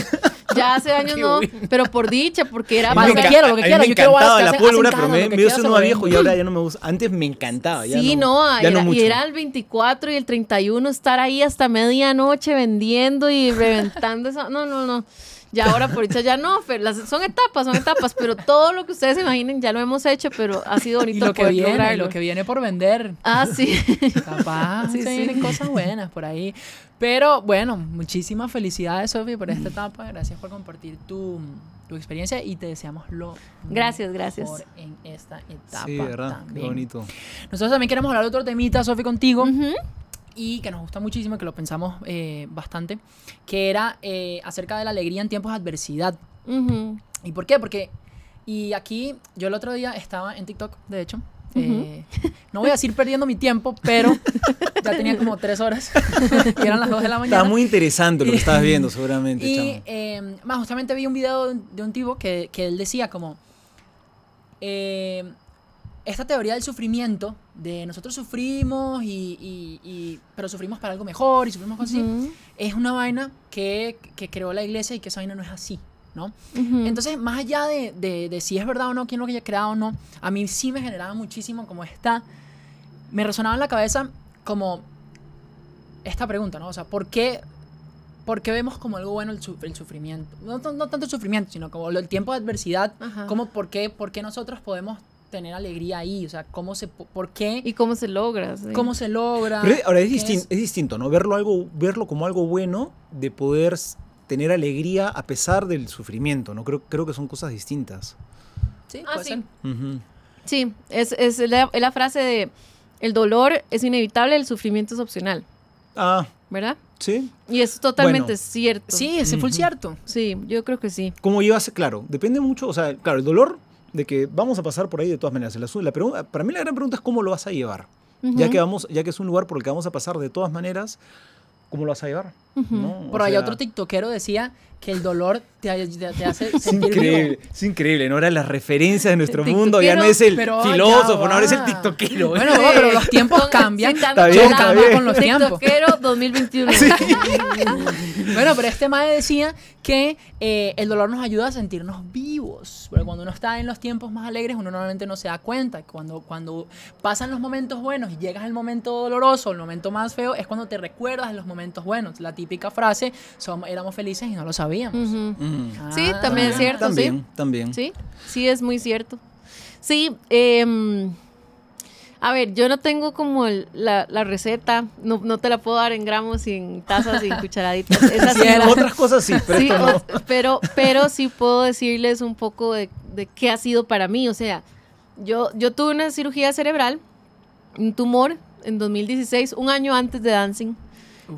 Ya hace años no, pero por dicha, porque era mí lo que quiero, lo que quiero, yo quiero que la pólvora, pero me, me- nueva lo viejo y ahora ya no me gusta. Antes me encantaba. Ya sí, no, no, ya era, no mucho. y era el 24 y el 31 estar ahí hasta medianoche vendiendo y reventando eso. No, no, no. Ya ahora por dicha ya no, pero las, son etapas, son etapas, pero todo lo que ustedes se imaginen ya lo hemos hecho, pero ha sido Y bonito lo que poder viene, lograrlo. lo que viene por vender. Ah, sí. Capaz, Sí, se sí. vienen cosas buenas por ahí. Pero bueno, muchísimas felicidades, Sofi, por esta etapa. Gracias por compartir tu, tu experiencia y te deseamos lo Gracias, gracias. mejor en esta etapa. Sí, ¿verdad? Qué bonito. Nosotros también queremos hablar de otro temita, Sofi, contigo. Ujú. Y que nos gusta muchísimo, que lo pensamos eh, bastante, que era eh, acerca de la alegría en tiempos de adversidad. Ujú. ¿Y por qué? Porque, y aquí yo el otro día estaba en TikTok, de hecho. eh, no voy a decir perdiendo mi tiempo, pero ya tenía como tres horas y eran las dos de la mañana. Estaba muy interesante lo que estabas viendo, seguramente, Y eh, más justamente vi un video de un, de un tipo que, que él decía como eh, esta teoría del sufrimiento, de nosotros sufrimos y, y- y- pero sufrimos para algo mejor y sufrimos cosas así, Ujú. es una vaina que, que creó la iglesia y que esa vaina no es así, ¿no? Ujú. Entonces, más allá de, de- de si es verdad o no, quién lo haya creado o no, a mí sí me generaba muchísimo como esta, me resonaba en la cabeza como esta pregunta, ¿no? O sea, ¿por qué, por qué vemos como algo bueno el, el sufrimiento? No, tan- no tanto el sufrimiento, sino como el tiempo de adversidad, Ajá. como por qué, por qué nosotros podemos tener alegría ahí, o sea, cómo se, por qué, ¿Y cómo se logra? Sí. cómo se logra. Pero ahora es, distin- es distinto, ¿no? Verlo, algo, verlo como algo bueno de poder tener alegría a pesar del sufrimiento, ¿no? Creo, creo que son cosas distintas. Sí, Ah, puede sí. Sí, es, es la, es la frase de el dolor es inevitable, el sufrimiento es opcional, Ah, ¿verdad? ¿sí? Y eso es totalmente Bueno. cierto. Sí, ese fue el Ujú. cierto. Sí, yo creo que sí. ¿Cómo llevas? Claro, depende mucho, o sea, claro, el dolor de que vamos a pasar por ahí de todas maneras. Asunto- la pregunta, para mí la gran pregunta es cómo lo vas a llevar. Ya que vamos, ya que es un lugar por el que vamos a pasar de todas maneras, ¿cómo lo vas a llevar? Ujú. ¿No? Por O ahí sea, otro tiktokero decía que el dolor te, te- te hace Es sentir increíble, vivo. es increíble, ¿no? Era la referencia de nuestro mundo, ya no es el filósofo, no, ahora es el tiktokero. Bueno, no, pero los tiempos Con- cambian. sí, cambia, Está bien, claro. está bien. con los tiempos. TikTokero 2021. Bueno, pero este mae decía que eh, el dolor nos ayuda a sentirnos vivos. Pero cuando uno está en los tiempos más alegres, uno normalmente no se da cuenta. Cuando, cuando pasan los momentos buenos y llegas al momento doloroso, el momento más feo, es cuando te recuerdas de los momentos buenos. La típica frase, somos, éramos felices y no lo sabíamos. Ujú. Mm, Sí, también es cierto, También, también. Sí, sí, es muy cierto. Sí, em, A ver, yo no tengo como el- la, la receta, no, no te la puedo dar en gramos y en tazas y en cucharaditas. Esa sí. Otras cosas sí, pero Sí, esto no. o- pero, pero sí puedo decirles un poco de, de qué ha sido para mí. O sea, yo, yo tuve una cirugía cerebral, un tumor en 2016, un año antes de Dancing.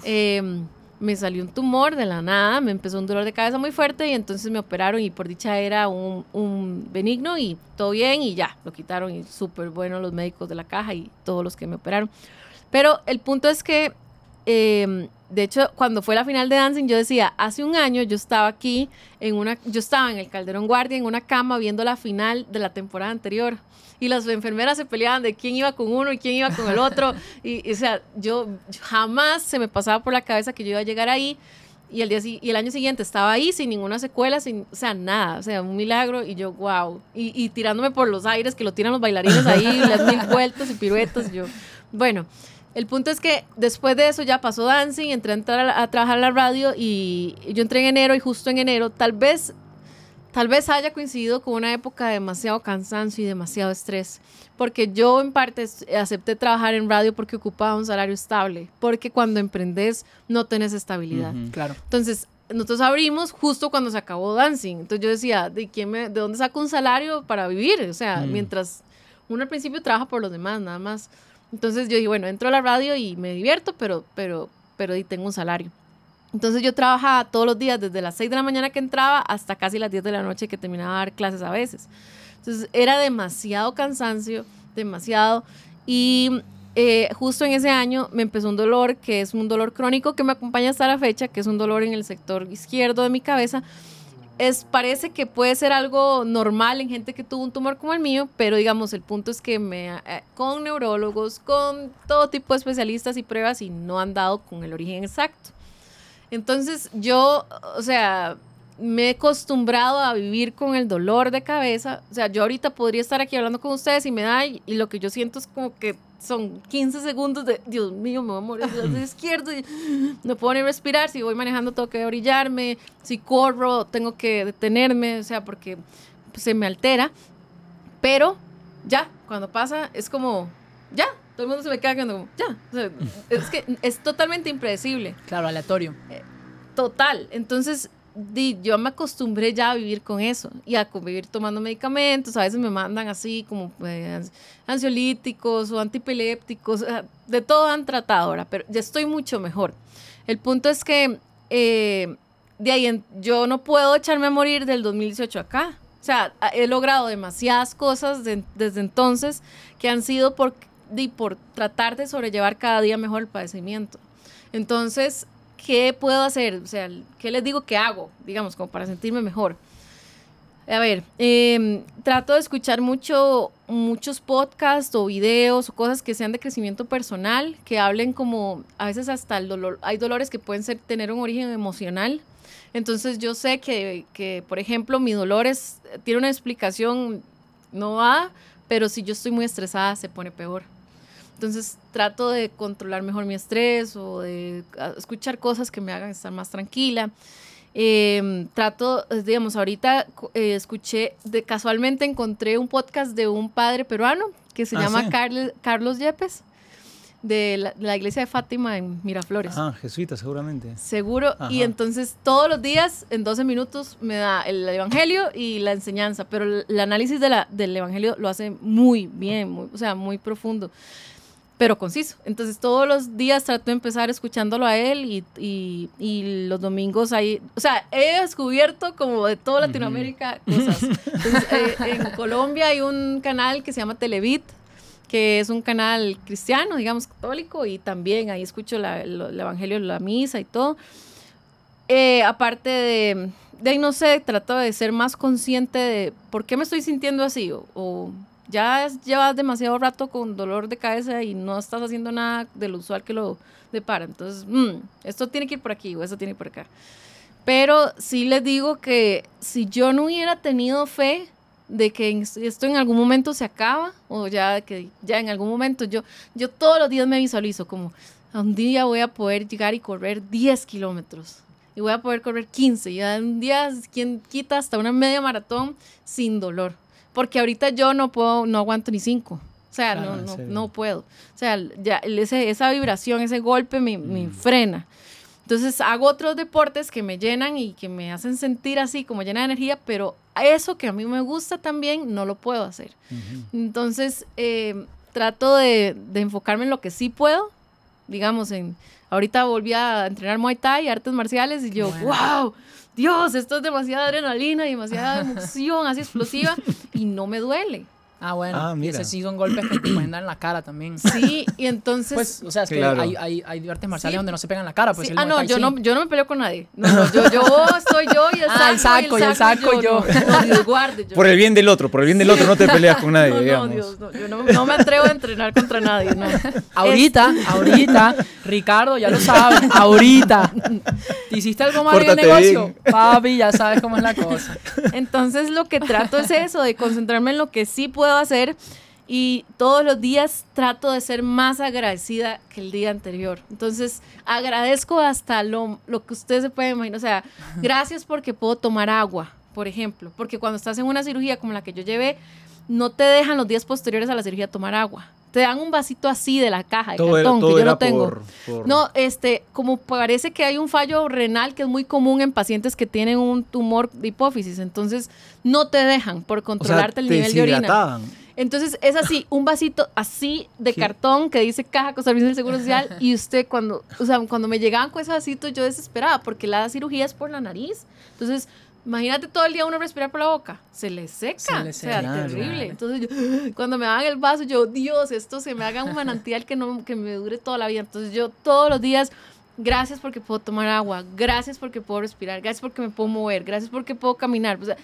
Eh, me salió un tumor de la nada, me empezó un dolor de cabeza muy fuerte y entonces me operaron y por dicha era un, un benigno y todo bien y ya, lo quitaron y súper bueno los médicos de la caja y todos los que me operaron. Pero el punto es que, eh, de hecho, cuando fue la final de Dancing, yo decía, hace un año yo estaba aquí, en una, yo estaba en el Calderón Guardia, en una cama, viendo la final de la temporada anterior. Y las enfermeras se peleaban de quién iba con uno y quién iba con el otro. Y, y, o sea, yo jamás se me pasaba por la cabeza que yo iba a llegar ahí. Y el, día, y el año siguiente estaba ahí sin ninguna secuela, sin, o sea, nada, o sea, un milagro. Y yo, wow. Y, y tirándome por los aires, que lo tiran los bailarines ahí, las mil vueltas y piruetas. y yo, bueno, el punto es que después de eso ya pasó dancing, entré a, entrar a, a trabajar a la radio y yo entré en enero y justo en enero tal vez tal vez haya coincidido con una época de demasiado cansancio y demasiado estrés, porque yo en parte acepté trabajar en radio porque ocupaba un salario estable, porque cuando emprendes no tenés estabilidad. Ujú. Claro. Entonces, nosotros abrimos justo cuando se acabó Dancing. Entonces yo decía, ¿de, quién me, ¿de dónde saco un salario para vivir? O sea, Mm. mientras uno al principio trabaja por los demás, nada más. Entonces yo dije, bueno, entro a la radio y me divierto, pero, pero, pero ahí tengo un salario. Entonces yo trabajaba todos los días, desde las 6 de la mañana que entraba hasta casi las 10 de la noche que terminaba de dar clases a veces. Entonces era demasiado cansancio, demasiado. Y eh, justo en ese año me empezó un dolor que es un dolor crónico que me acompaña hasta la fecha, que es un dolor en el sector izquierdo de mi cabeza. Es, parece que puede ser algo normal en gente que tuvo un tumor como el mío, pero digamos, el punto es que me, eh, con neurólogos, con todo tipo de especialistas y pruebas y no han dado con el origen exacto. Entonces yo, o sea, me he acostumbrado a vivir con el dolor de cabeza. O sea, yo ahorita podría estar aquí hablando con ustedes y me da, y, y lo que yo siento es como que son 15 segundos de, Dios mío, me voy a morir del lado izquierdo y no puedo ni respirar. Si voy manejando tengo que orillarme, si corro tengo que detenerme, o sea, porque pues, se me altera. Pero ya, cuando pasa es como, ya, todo el mundo se me queda quedando como, ya. O sea, es que es totalmente impredecible. Claro, aleatorio. Total. Entonces, di, yo me acostumbré ya a vivir con eso y a convivir tomando medicamentos. A veces me mandan así como eh, ans- ansiolíticos o antipilépticos. de todo han tratado ahora, pero ya estoy mucho mejor. El punto es que eh, de ahí en- yo no puedo echarme a morir del 2018 acá. O sea, he logrado demasiadas cosas de- desde entonces que han sido por, di, por tratar de sobrellevar cada día mejor el padecimiento. Entonces, ¿qué puedo hacer? O sea, ¿qué les digo que hago? Digamos, como para sentirme mejor. A ver, em, trato de escuchar mucho, muchos podcasts o videos o cosas que sean de crecimiento personal, que hablen como, a veces hasta el dolor, hay dolores que pueden ser, tener un origen emocional. Entonces yo sé que, que, por ejemplo, mi dolor es, tiene una explicación, no va, pero si yo estoy muy estresada se pone peor. Entonces trato de controlar mejor mi estrés o de ah, escuchar cosas que me hagan estar más tranquila. Eh, trato, digamos, ahorita eh, escuché, de, casualmente encontré un podcast de un padre peruano que se Ah, llama sí. Carl- Carlos Yepes, de la, de la iglesia de Fátima en Miraflores. Ah, jesuita, seguramente. Seguro. Y Ajá. entonces todos los días, en 12 minutos, me da el evangelio y la enseñanza. Pero el, el análisis de la, del evangelio lo hace muy bien, muy- o sea, muy profundo, pero conciso. Entonces todos los días trato de empezar escuchándolo a él y, y- y los domingos ahí. O sea, he descubierto como de toda Latinoamérica cosas. Entonces, eh, en Colombia hay un canal que se llama Televit que es un canal cristiano, digamos, católico, y también ahí escucho la- lo- el Evangelio, la misa y todo. Eh, aparte de, de ahí, no sé, trato de ser más consciente de por qué me estoy sintiendo así, o, o ya llevas demasiado rato con dolor de cabeza y no estás haciendo nada de lo usual que lo depara. Entonces, mm, esto tiene que ir por aquí o esto tiene que ir por acá. Pero sí les digo que si yo no hubiera tenido fe de que esto en algún momento se acaba o ya que ya en algún momento yo yo todos los días me visualizo como un día voy a poder llegar y correr 10 kilómetros y voy a poder correr 15 y un día quien quita hasta una media maratón sin dolor porque ahorita yo no puedo no aguanto ni 5 o sea, Claro, no, no, no puedo. O sea, ya ese, esa vibración, ese golpe me, me frena. Entonces hago otros deportes que me llenan y que me hacen sentir así como llena de energía, pero eso que a mí me gusta también no lo puedo hacer. Entonces eh, trato de, de enfocarme en lo que sí puedo, digamos, en ahorita volví a entrenar Muay Thai, artes marciales, y yo, Bueno. wow, Dios, esto es demasiada adrenalina y demasiada emoción, así explosiva, y no me duele. Ah, bueno. Ah, y mira. Ese sí son golpes que te pueden dar en la cara también. Sí, y entonces... Pues, o sea, es que Claro. hay, hay, hay artes marciales Sí. donde no se pegan en la cara. Pues Sí, el Ah, no yo, no, yo no me peleo con nadie. No, no, yo, yo soy yo y el saco. Ah, el saco, y el saco yo. No, no, Dios guarde. Yo, Por el bien del otro, por el bien del otro no te peleas con nadie, no, digamos. Dios, no, yo no, no me atrevo a entrenar contra nadie, no. Ahorita, ahorita, Ricardo, ya lo sabes, ahorita. ¿Te hiciste algo mal en el negocio? bien. Papi, ya sabes cómo es la cosa. Entonces lo que trato es eso, de concentrarme en lo que sí puedo hacer y todos los días trato de ser más agradecida que el día anterior. Entonces agradezco hasta lo, lo que ustedes se pueden imaginar. O sea, gracias porque puedo tomar agua, por ejemplo, porque cuando estás en una cirugía como la que yo llevé, no te dejan los días posteriores a la cirugía tomar agua. Te dan un vasito así de la caja de Todo era, cartón, todo que yo no tengo. por, por- No, este, como parece que hay un fallo renal que es muy común en pacientes que tienen un tumor de hipófisis, entonces no te dejan por o sea, controlarte el te nivel de orina. Entonces es así, un vasito así de ¿Qué? cartón que dice Caja Costarricense del Seguro Social y usted cuando, o sea, cuando me llegaban con ese vasito yo desesperaba porque la cirugía es por la nariz. Entonces, imagínate todo el día uno respirar por la boca, se le seca, Se le o sea, seca, terrible. claro. Entonces, yo, cuando me daban el vaso, yo, Dios, esto se me haga un manantial que no que me dure toda la vida. Entonces, yo todos los días Gracias porque puedo tomar agua, gracias porque puedo respirar, gracias porque me puedo mover, gracias porque puedo caminar. O sea,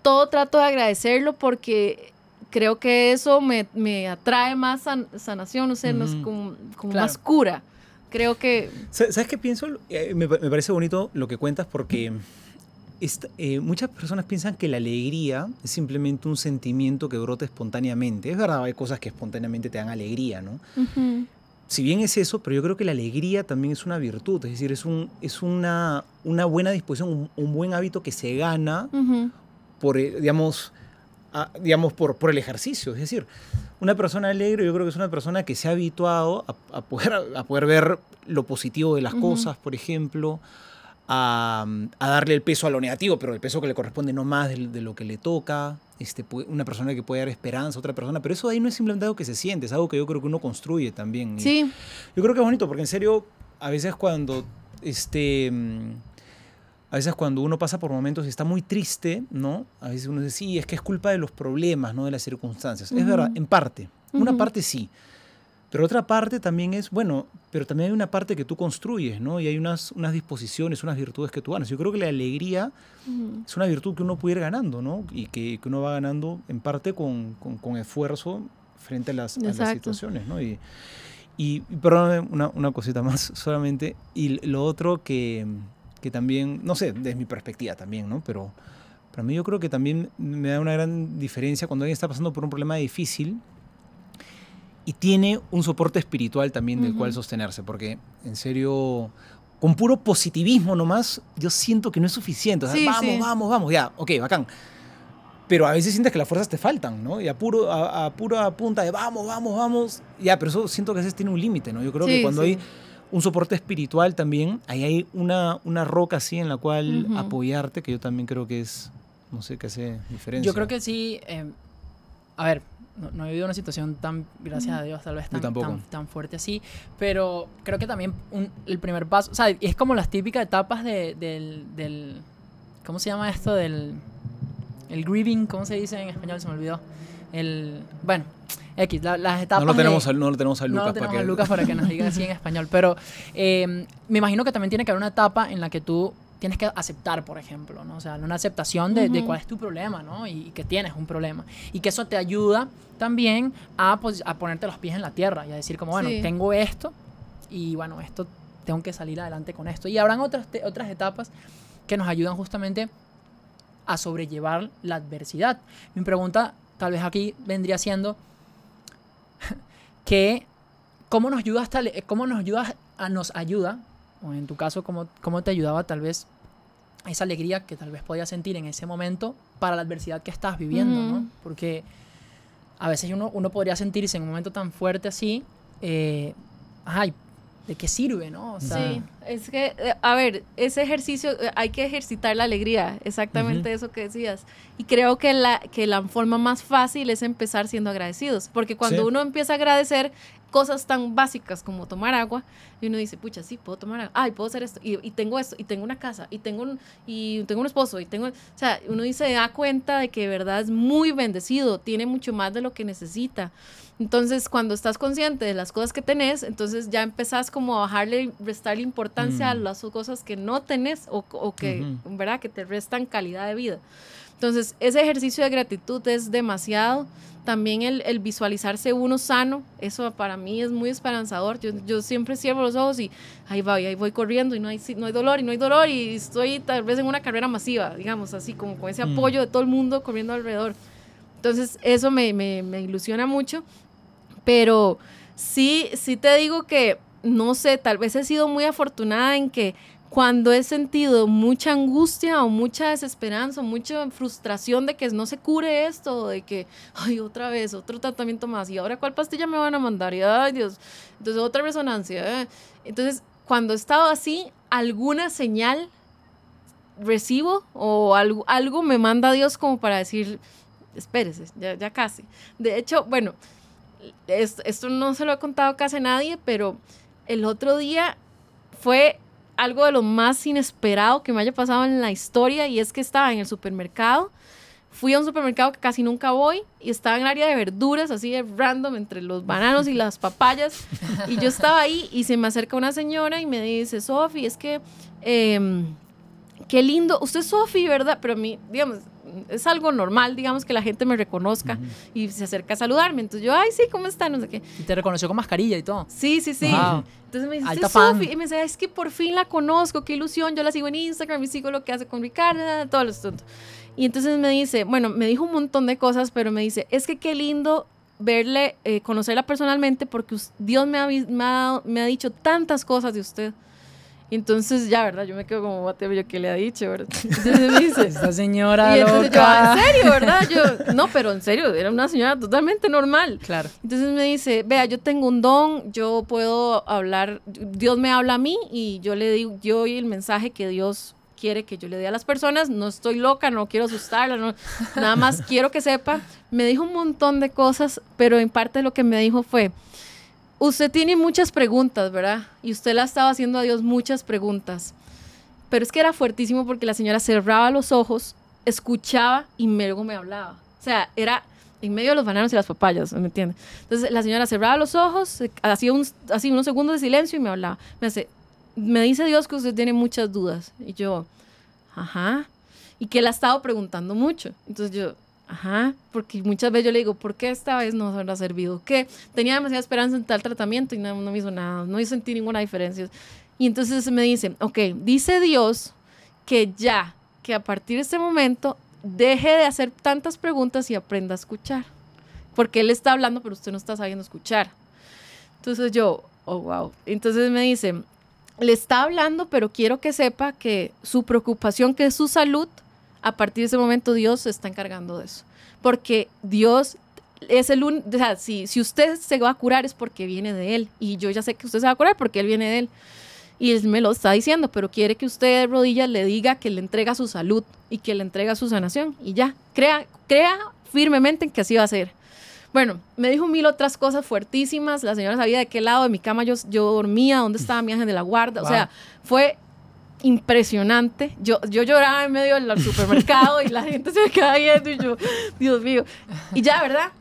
todo trato de agradecerlo porque creo que eso me, me atrae más san- sanación, no sé, no es como, como Claro. más cura. Creo que Sa- ¿Sabes qué pienso? Eh, me, me parece bonito lo que cuentas porque esta- eh, muchas personas piensan que la alegría es simplemente un sentimiento que brota espontáneamente. Es verdad, hay cosas que espontáneamente te dan alegría, ¿no? Si bien es eso, pero yo creo que la alegría también es una virtud, es decir, es, un, es una, una buena disposición, un, un buen hábito que se gana por, eh, digamos, a- digamos por, por el ejercicio. Es decir, una persona alegre yo creo que es una persona que se ha habituado a, a poder, a poder ver lo positivo de las cosas, por ejemplo, a, a darle el peso a lo negativo, pero el peso que le corresponde no más de, de lo que le toca. Este, una persona que puede dar esperanza a otra persona, pero eso ahí no es simplemente algo que se siente, es algo que yo creo que uno construye también. Sí, yo creo que es bonito porque en serio, a veces cuando este a veces cuando uno pasa por momentos y está muy triste, ¿no? A veces uno dice, sí, es que es culpa de los problemas, no de las circunstancias. Es Ujú. verdad, en parte. Una Ujú. parte sí. Pero otra parte también es, bueno, pero también hay una parte que tú construyes, ¿no? Y hay unas, unas disposiciones, unas virtudes que tú ganas. Yo creo que la alegría es una virtud que uno puede ir ganando, ¿no? Y que, que uno va ganando en parte con, con- con esfuerzo frente a las, a las situaciones, ¿no? Y, y, y perdóname una, una cosita más solamente. Y lo otro que, que también, no sé, desde mi perspectiva también, ¿no? Pero para mí yo creo que también me da una gran diferencia cuando alguien está pasando por un problema difícil y tiene un soporte espiritual también del cual Ujú. sostenerse, porque en serio, con puro positivismo nomás, yo siento que no es suficiente. O sea, Sí, vamos, sí. vamos, vamos, ya, ok, bacán. Pero a veces sientes que las fuerzas te faltan, ¿no? Y a, puro, a, a pura punta de vamos, vamos, vamos, ya, pero eso siento que a veces tiene un límite, ¿no? Yo creo que Sí, cuando sí. hay un soporte espiritual también, ahí hay una, una roca así en la cual Ujú. apoyarte, que yo también creo que es, no sé, que hace diferencia. Yo creo que sí. eh, a ver, no, no he vivido una situación tan, gracias a Dios, tal vez tan, tampoco. tan, tan fuerte así. Pero creo que también un- el primer paso. O sea, es como las típicas etapas de- del, del. ¿Cómo se llama esto? Del. El grieving, ¿cómo se dice en español? Se me olvidó. El. Bueno, X, la- las etapas. No lo tenemos, de- a, no lo tenemos a no Lucas lo tenemos para a que... Lucas para que nos diga así en español. Pero eh, me imagino que también tiene que haber una etapa en la que tú tienes que aceptar, por ejemplo, ¿no? O sea, una aceptación de, de Ujú. cuál es tu problema, ¿no? Y, que tienes un problema. Y que eso te ayuda también a, pues, a ponerte los pies en la tierra y a decir como, bueno, Sí. tengo esto y bueno, esto tengo que salir adelante con esto. Y habrán otras, te- otras etapas que nos ayudan justamente a sobrellevar la adversidad. Mi pregunta tal vez aquí vendría siendo que cómo nos ayuda hasta cómo nos ayuda a nos ayuda o en tu caso cómo, cómo te ayudaba tal vez esa alegría que tal vez podías sentir en ese momento para la adversidad que estás viviendo, ¿no? Porque a veces uno, uno podría sentirse en un momento tan fuerte así, eh, ay, ¿de qué sirve, no? O sea, Sí, es que, eh, a ver, ese ejercicio, eh, hay que ejercitar la alegría, exactamente eso que decías. Y creo que la, que la forma más fácil es empezar siendo agradecidos, porque cuando Sí. uno empieza a agradecer cosas tan básicas como tomar agua, y uno dice, pucha, sí, puedo tomar agua, ay, puedo hacer esto, y, y tengo esto, y tengo una casa, y tengo un, y tengo un esposo, y tengo, o sea, uno se da cuenta de que de verdad es muy bendecido, tiene mucho más de lo que necesita. Entonces, cuando estás consciente de las cosas que tenés, entonces ya empezás como a bajarle, restarle importancia a Mm. las cosas que no tenés o, o que, Ujú. ¿verdad? Que te restan calidad de vida. Entonces, ese ejercicio de gratitud es demasiado. También el, el visualizarse uno sano, eso para mí es muy esperanzador. Yo, yo siempre cierro los ojos y ahí voy, ahí voy corriendo y no hay, no hay dolor y no hay dolor y estoy tal vez en una carrera masiva, digamos, así como con ese Mm. apoyo de todo el mundo corriendo alrededor. Entonces, eso me, me, me ilusiona mucho. Pero sí, sí te digo que, no sé, tal vez he sido muy afortunada en que cuando he sentido mucha angustia o mucha desesperanza o mucha frustración de que no se cure esto, de que, ay, otra vez, otro tratamiento más, y ahora cuál pastilla me van a mandar, y ay, Dios, entonces otra resonancia. eh. Entonces, cuando he estado así, alguna señal recibo o algo, algo me manda Dios como para decir, espérese, ya, ya casi. De hecho, bueno, es- esto no se lo he contado casi nadie, pero el otro día fue algo de lo más inesperado que me haya pasado en la historia y es que estaba en el supermercado. Fui a un supermercado que casi nunca voy y estaba en el área de verduras, así de random, entre los bananos y las papayas. Y yo estaba ahí y se me acerca una señora y me dice, Sofi, es que, em, qué lindo, usted es Sofi, ¿verdad? Pero a mí, digamos, es algo normal, digamos, que la gente me reconozca y se acerca a saludarme. Entonces yo, ay, sí, ¿cómo está? No sé qué. y te reconoció con mascarilla y todo. Sí, sí, sí. Wow. Entonces me dice, Alta "Usted es fan. Sofi". Y me dice, es que por fin la conozco, qué ilusión. Yo la sigo en Instagram y sigo lo que hace con Ricardo, todo lo tonto. Y entonces me dice, bueno, me dijo un montón de cosas, pero me dice, es que qué lindo verle, eh, conocerla personalmente, porque Dios me ha, me, ha, me ha dicho tantas cosas de usted. Entonces ya, ¿verdad? Yo me quedo como, "What the- yo qué le ha dicho, ¿verdad? Entonces me dice, Esta señora y entonces yo, loca. ¿en serio, verdad? Yo, no, pero en serio, era una señora totalmente normal. Claro. Entonces me dice, vea, yo tengo un don, yo puedo hablar, Dios me habla a mí y yo le digo, yo doy el mensaje que Dios quiere que yo le dé a las personas, no estoy loca, no quiero asustarla, no, nada más quiero que sepa. Me dijo un montón de cosas, pero en parte lo que me dijo fue, usted tiene muchas preguntas, ¿verdad? Y usted le estaba haciendo a Dios muchas preguntas. Pero es que era fuertísimo porque la señora cerraba los ojos, escuchaba y luego me hablaba. O sea, era en medio de los bananos y las papayas, ¿me entiendes? Entonces la señora cerraba los ojos, hacía un, unos segundos de silencio y me hablaba. Me hace, me dice Dios que usted tiene muchas dudas. Y yo, ajá. Y que él ha estado preguntando mucho. Entonces yo, ajá, porque muchas veces yo le digo, ¿por qué esta vez no se ha servido? ¿Qué? Tenía demasiada esperanza en tal tratamiento y no, no me hizo nada, no sentí ninguna diferencia. Y entonces me dice, ok, dice Dios que ya, que a partir de este momento deje de hacer tantas preguntas y aprenda a escuchar. Porque él está hablando, pero usted no está sabiendo escuchar. Entonces yo, oh, wow. Entonces me dice, le está hablando, pero quiero que sepa que su preocupación, que es su salud, a partir de ese momento Dios se está encargando de eso. Porque Dios es el único, o sea, si, si usted se va a curar es porque viene de Él. Y yo ya sé que usted se va a curar porque Él viene de Él. Y él me lo está diciendo, pero quiere que usted de rodillas le diga que le entrega su salud y que le entrega su sanación. Y ya, crea, crea firmemente en que así va a ser. Bueno, me dijo mil otras cosas fuertísimas. La señora sabía de qué lado de mi cama yo, yo dormía, dónde estaba mi ángel de la guarda. O sea, fue impresionante. Yo, yo lloraba en medio del supermercado y la gente se me quedaba viendo y yo, Dios mío. Y ya, ¿verdad?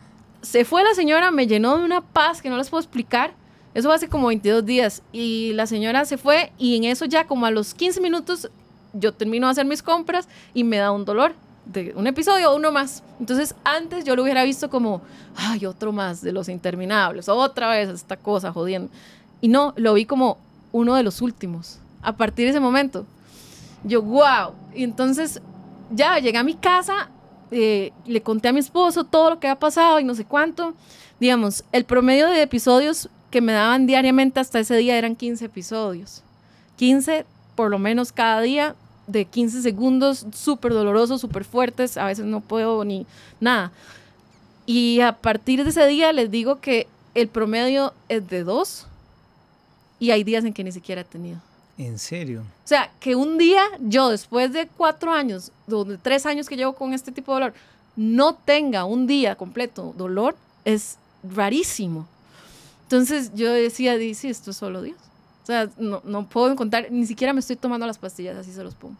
Se fue la señora, me llenó de una paz que no les puedo explicar. Eso fue hace como 22 días. Y la señora se fue y en eso ya como a los 15 minutos yo termino de hacer mis compras y me da un dolor de un episodio o uno más. Entonces antes yo lo hubiera visto como, ay, otro más de los interminables, otra vez esta cosa jodiendo. Y no, lo vi como uno de los últimos. A partir de ese momento, yo, wow. Y entonces ya llegué a mi casa, eh, le conté a mi esposo todo lo que había pasado y no sé cuánto. Digamos, el promedio de episodios que me daban diariamente hasta ese día eran 15 episodios. 15 por lo menos cada día de 15 segundos, súper dolorosos, súper fuertes, a veces no puedo ni nada. Y a partir de ese día les digo que el promedio es de dos y hay días en que ni siquiera he tenido. ¿En serio? O sea, que un día yo, después de cuatro años, de tres años que llevo con este tipo de dolor, no tenga un día completo dolor, es rarísimo. Entonces yo decía, di, sí, esto es solo Dios. O sea, no, no puedo encontrar, ni siquiera me estoy tomando las pastillas, así se los pongo.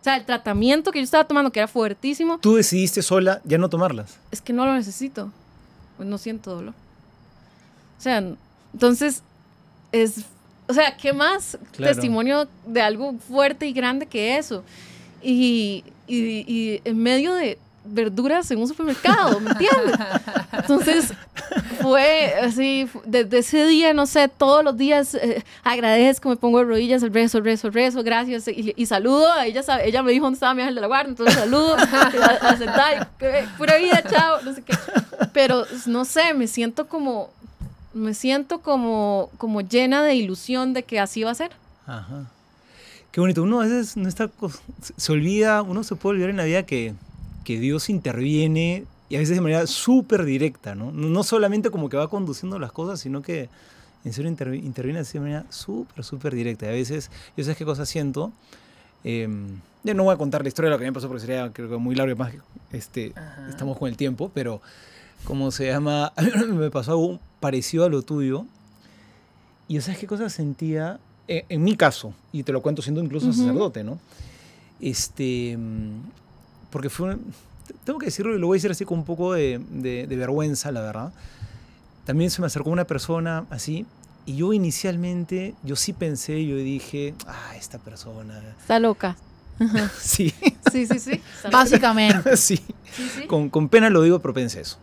O sea, el tratamiento que yo estaba tomando, que era fuertísimo, Tú decidiste sola ya no tomarlas. es que no lo necesito. Pues no siento dolor. O sea, entonces es, o sea, ¿qué más Claro. testimonio de algo fuerte y grande que eso? Y, y, y en medio de verduras en un supermercado, ¿me entiendes? Entonces fue así, desde ese día, no sé, todos los días eh, agradezco, me pongo de rodillas, el rezo, el rezo, el rezo, gracias, y, y saludo, ella, sabe- ella me dijo dónde estaba mi ángel de la guardia, entonces saludo, a, a sentar, y, pura vida, chao, no sé qué. Pero no sé, me siento como, me siento como, como llena de ilusión de que así va a ser. Ajá. Qué bonito. Uno a veces no está, cos- se- olvida, uno se puede olvidar en la vida que, que Dios interviene y a veces de manera súper directa, ¿no? No solamente como que va conduciendo las cosas, sino que en serio intervi- interviene de manera súper, súper directa. Y a veces, yo sé qué cosa siento. Eh, ya no voy a contar la historia de lo que me pasó porque sería creo que muy largo y más este, Ajá. estamos con el tiempo, pero como se llama, me pasó algo parecido a lo tuyo. Y ¿sabes qué cosa sentía? Eh, en mi caso, y te lo cuento siendo incluso Ujú. sacerdote, ¿no? Este, mm, porque fue, tengo que decirlo y lo voy a decir así con un poco de, de- de vergüenza, la verdad. También se me acercó una persona así, y yo inicialmente, yo sí pensé, yo dije, ah, esta persona, Está loca. sí, Sí, sí, sí. Básicamente. sí, Sí, sí. con, con pena lo digo, pero pensé eso.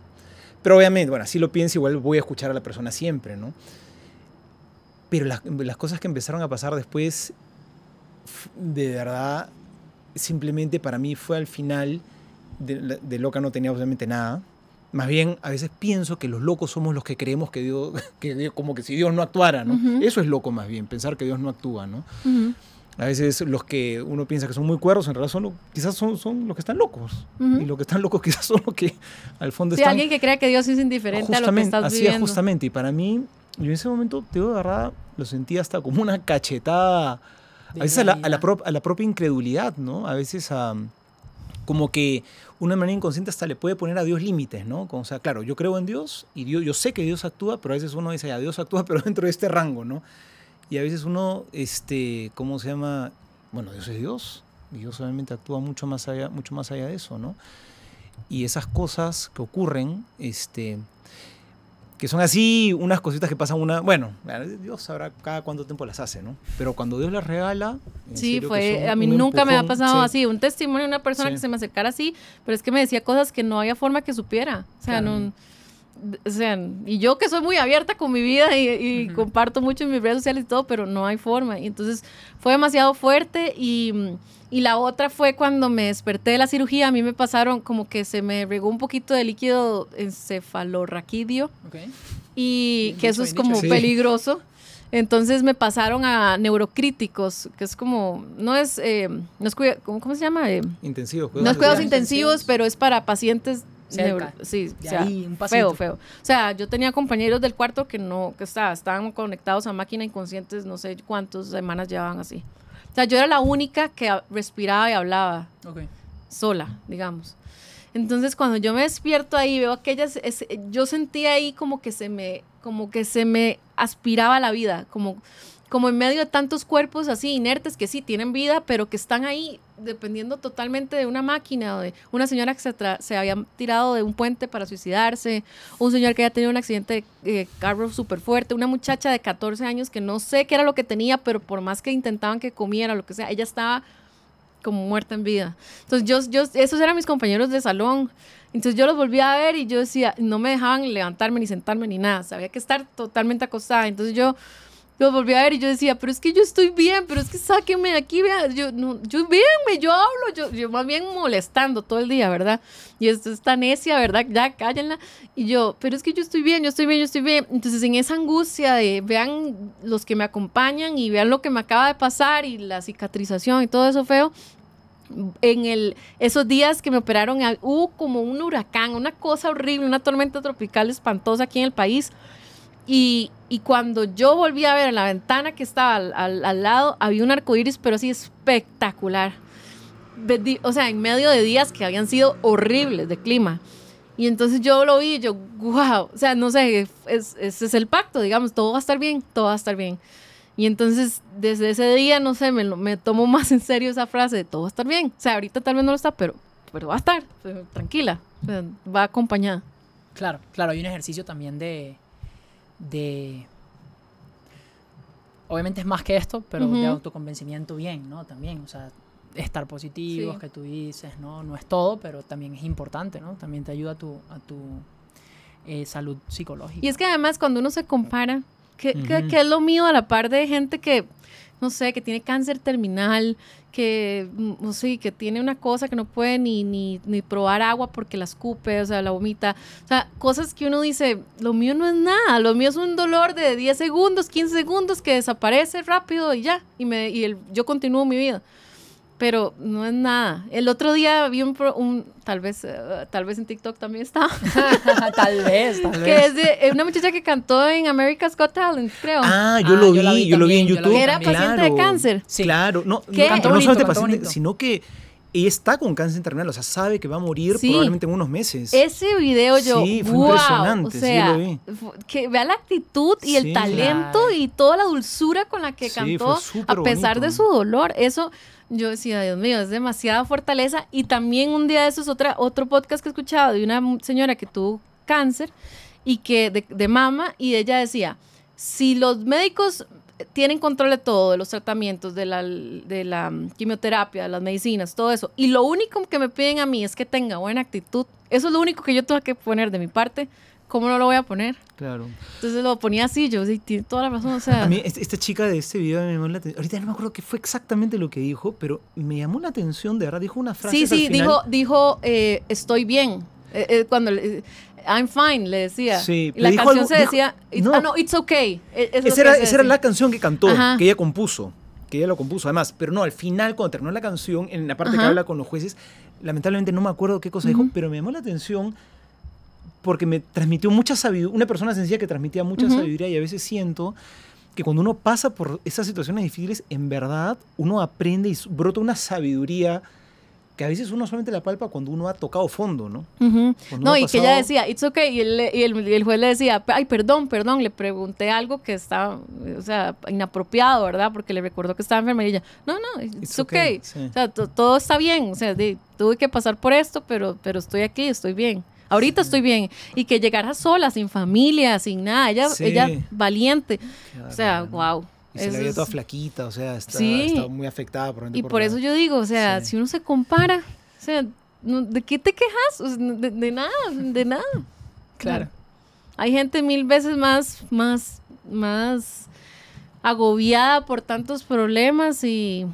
Pero obviamente, bueno, así lo pienso, igual voy a escuchar a la persona siempre, ¿no? Pero las, las cosas que empezaron a pasar después, de verdad, simplemente para mí fue al final, de, loca no tenía obviamente nada. Más bien, a veces pienso que los locos somos los que creemos que Dios, que Dios- como que si Dios no actuara, ¿no? Eso es loco más bien, pensar que Dios no actúa, ¿no? Ujú, A veces los que uno piensa que son muy cuerdos, en realidad son, quizás son, son los que están locos. Ujú. Y los que están locos quizás son los que al fondo Sí, están... alguien que crea que Dios es indiferente a lo que estás así viviendo. es justamente. Y para mí, yo en ese momento, te digo de verdad, lo sentí hasta como una cachetada, a De veces a la, a la prop- a la propia incredulidad, ¿no? A veces a... Como que una manera inconsciente hasta le puede poner a Dios límites, ¿no? O sea, claro, yo creo en Dios y Dios, yo sé que Dios actúa, pero a veces uno dice, ya, Dios actúa, pero dentro de este rango, ¿no? Y a veces uno, este, ¿cómo se llama? Bueno, Dios es Dios. Y Dios obviamente actúa mucho más allá, mucho más allá de eso, ¿no? Y esas cosas que ocurren, este, que son así, unas cositas que pasan una, bueno, Dios sabrá cada cuánto tiempo las hace, ¿no? Pero cuando Dios las regala, Sí, fue, a mí un nunca me ha pasado sí. así, un testimonio de una persona Sí. que se me acercara así, pero es que me decía cosas que no había forma que supiera. O sea, Claro. no, o sea, y yo que soy muy abierta con mi vida y, comparto mucho en mis redes sociales y todo, pero no hay forma. Y entonces fue demasiado fuerte y, y la otra fue cuando me desperté de la cirugía, a mí me pasaron como que se me regó un poquito de líquido encefalorraquídeo Ok. y Bien que eso es como dicho. Sí. peligroso. Entonces me pasaron a neurocríticos, que es como, no es, eh, no es ¿cómo, cómo se llama? Eh, Intensivos, no es cuidados intensivos. intensivos, pero es para pacientes Cerca. neuro- sí, De o sea, ahí, un pasito. feo, feo. O sea, yo tenía compañeros del cuarto que no, que está- estaban conectados a máquina inconscientes, no sé cuántas semanas llevaban así. O sea, yo era la única que respiraba y hablaba Ok. sola, digamos. Entonces, cuando yo me despierto ahí, veo aquellas, es- yo sentía ahí como que se me, como que se me aspiraba la vida, como, como en medio de tantos cuerpos así inertes que sí tienen vida, pero que están ahí dependiendo totalmente de una máquina o de una señora que se, había tirado de un puente para suicidarse, un señor que había tenido un accidente de eh, carro súper fuerte, una muchacha de 14 años que no sé qué era lo que tenía, pero por más que intentaban que comiera, lo que sea, ella estaba como muerta en vida. Entonces yo, esos eran mis compañeros de salón. Entonces yo los volví a ver y yo decía, no me dejaban levantarme ni sentarme ni nada, sabía que estar totalmente acostada. Entonces yo los volví a ver y yo decía, pero es que yo estoy bien, pero es que sáquenme de aquí, vea, yo, no, yo véanme, yo hablo, yo, yo más bien molestando todo el día, ¿verdad? Y esto es tan necia, ¿verdad? Ya, cállenla. Y yo, pero es que yo estoy bien, yo estoy bien, yo estoy bien. Entonces en esa angustia de vean los que me acompañan y vean lo que me acaba de pasar y la cicatrización y todo eso feo, En el, esos días que me operaron, hubo como un huracán, una cosa horrible, una tormenta tropical espantosa aquí en el país. Y, y cuando yo volví a ver en la ventana que estaba al, al- al lado, había un arco iris, pero así espectacular. O sea, en medio de días que habían sido horribles de clima. Y entonces yo lo vi y yo, wow, o sea, no sé, es- ese es el pacto, digamos, todo va a estar bien, todo va a estar bien. Y entonces, desde ese día, no sé, me, me tomo más en serio esa frase de todo va a estar bien. O sea, ahorita tal vez no lo está, pero, pero va a estar, tranquila, va acompañada. Claro, claro, hay un ejercicio también de. De obviamente es más que esto, pero de autoconvencimiento bien, ¿no? También, o sea, estar positivos, Sí. que tú dices, ¿no? No es todo, pero también es importante, ¿no? También te ayuda a tu, a tu eh, salud psicológica. Y es que además cuando uno se compara, que, que- Ujú. que es lo mío a la par de gente que, no sé, que tiene cáncer terminal, que, mm, no sé, que tiene una cosa que no puede ni, ni, ni probar agua porque la escupe, o sea, la vomita. O sea, cosas que uno dice, lo mío no es nada, lo mío es un dolor de 10 segundos, 15 segundos que desaparece rápido y ya, y, me, y el- yo continúo mi vida. Pero no es nada. El otro día vi un, pro- un tal vez, eh, tal vez en TikTok también estaba, tal vez, tal que vez. es de eh, una muchacha que cantó en America's Got Talent, creo. Ah, yo Ah, lo yo vi, yo lo vi en YouTube. vi que era también. paciente de Claro. cáncer. Sí. Claro, no, ¿Qué? no, Cantó no bonito, solamente cantó paciente, bonito. sino que ella está con cáncer terminal, o sea, sabe que va a morir Sí. probablemente en unos meses. Ese video yo, Sí, fue wow, impresionante, o sí, lo vi. que vea la actitud y el talento Claro. y toda la dulzura con la que Sí, cantó, a pesar de su dolor. Eso, yo decía, Dios mío, es demasiada fortaleza. Y también un día de esos, otra, otro podcast que he escuchado de una señora que tuvo cáncer y que de, de mama, y ella decía, si los médicos tienen control de todo, de los tratamientos, de la, de la quimioterapia, de las medicinas, todo eso, y lo único que me piden a mí es que tenga buena actitud, eso es lo único que yo tengo que poner de mi parte, ¿cómo no lo voy a poner? Claro. Entonces lo ponía así, yo sí, tiene toda la razón, o sea, A mí, esta chica de este video me llamó la atención. Ahorita no me acuerdo qué fue exactamente lo que dijo, pero me llamó la atención, de verdad. Dijo una frase. sí, sí, dijo, dijo, eh, estoy bien, Eh, eh, cuando, eh, I'm fine, le decía, Sí, y la dijo canción algo- se dijo- decía, no. ah, no, it's okay, Eh, es Esa que era, esa era la canción que cantó, Ajá. que ella compuso. Que ella lo compuso, además. Pero no, al final, cuando terminó la canción, en la parte que Ajá. habla con los jueces, lamentablemente no me acuerdo qué cosa Ujú. dijo, pero me llamó la atención porque me transmitió mucha sabiduría. Una persona sencilla que transmitía mucha sabiduría y a veces siento que cuando uno pasa por esas situaciones difíciles, en verdad uno aprende y brota una sabiduría que a veces uno solamente la palpa cuando uno ha tocado fondo, ¿no? No, y que ella decía, it's okay, y el, y el- y el juez le decía, ay, perdón, perdón, le pregunté algo que estaba, o sea, inapropiado, ¿verdad? Porque le recordó que estaba enferma y ella, no, no, it's, It's okay. okay, sí. O sea, to- todo está bien, o sea, tuve que pasar por esto, pero, pero estoy aquí, estoy bien. Ahorita estoy bien. Y que llegara sola, sin familia, sin nada, ella, Sí. ella valiente. O sea, wow. Y se la es- toda flaquita, o sea, está, Sí. está muy afectada por Y por eso yo digo, o sea, si uno se compara, o sea, ¿de qué te quejas? O sea, de, de nada, de nada. Claro. Hay gente mil veces más, más, más agobiada por tantos problemas y,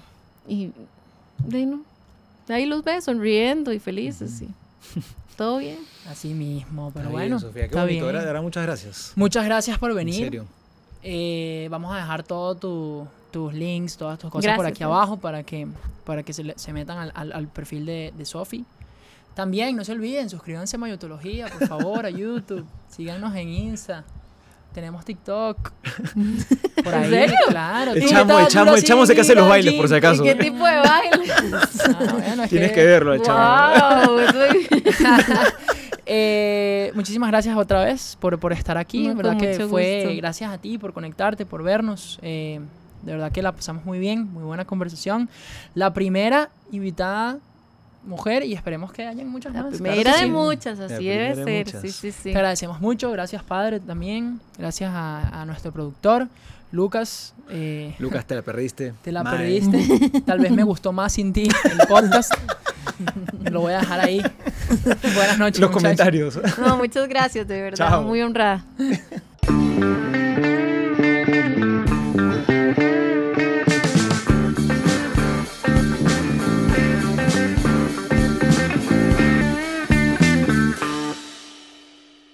y de ahí, no, ahí los ves sonriendo y felices y todo bien. Así mismo, pero Está bueno. bien, Sofía, qué está bonito, bien. de verdad, muchas gracias. Muchas gracias por En venir. serio. Eh, vamos a dejar todos tus links, todas tus cosas por aquí gracias. abajo para que, para que se, le- se metan al, al- al perfil de, de Sofi. También, no se olviden, suscríbanse a Mayotología, por favor, a YouTube. Síganos en Insta. Tenemos TikTok. Por ahí, serio? claro. El chamo, el chamo, el chamo se que hace los bailes, por si acaso. acaso. ¿Y qué tipo de baile? Ah, bueno, es Tienes que verlo, el chamo. wow, eso- Eh, muchísimas gracias otra vez por, por estar aquí. No, En verdad que fue gusto. gracias a ti por conectarte, por vernos. Eh, de verdad que la pasamos muy bien, muy buena conversación. La primera invitada mujer y esperemos que hayan muchas La más. primera claro de sí. muchas, La así debe de ser. muchas. Sí, sí, sí. Te agradecemos mucho, gracias padre también, gracias a, a nuestro productor, Lucas. eh, Lucas, te la perdiste. te la perdiste. Tal vez me gustó más sin ti el podcast. Lo voy a dejar ahí. Buenas noches. Los muchachos. comentarios. No, muchas gracias, de verdad. Chao. Muy honrada.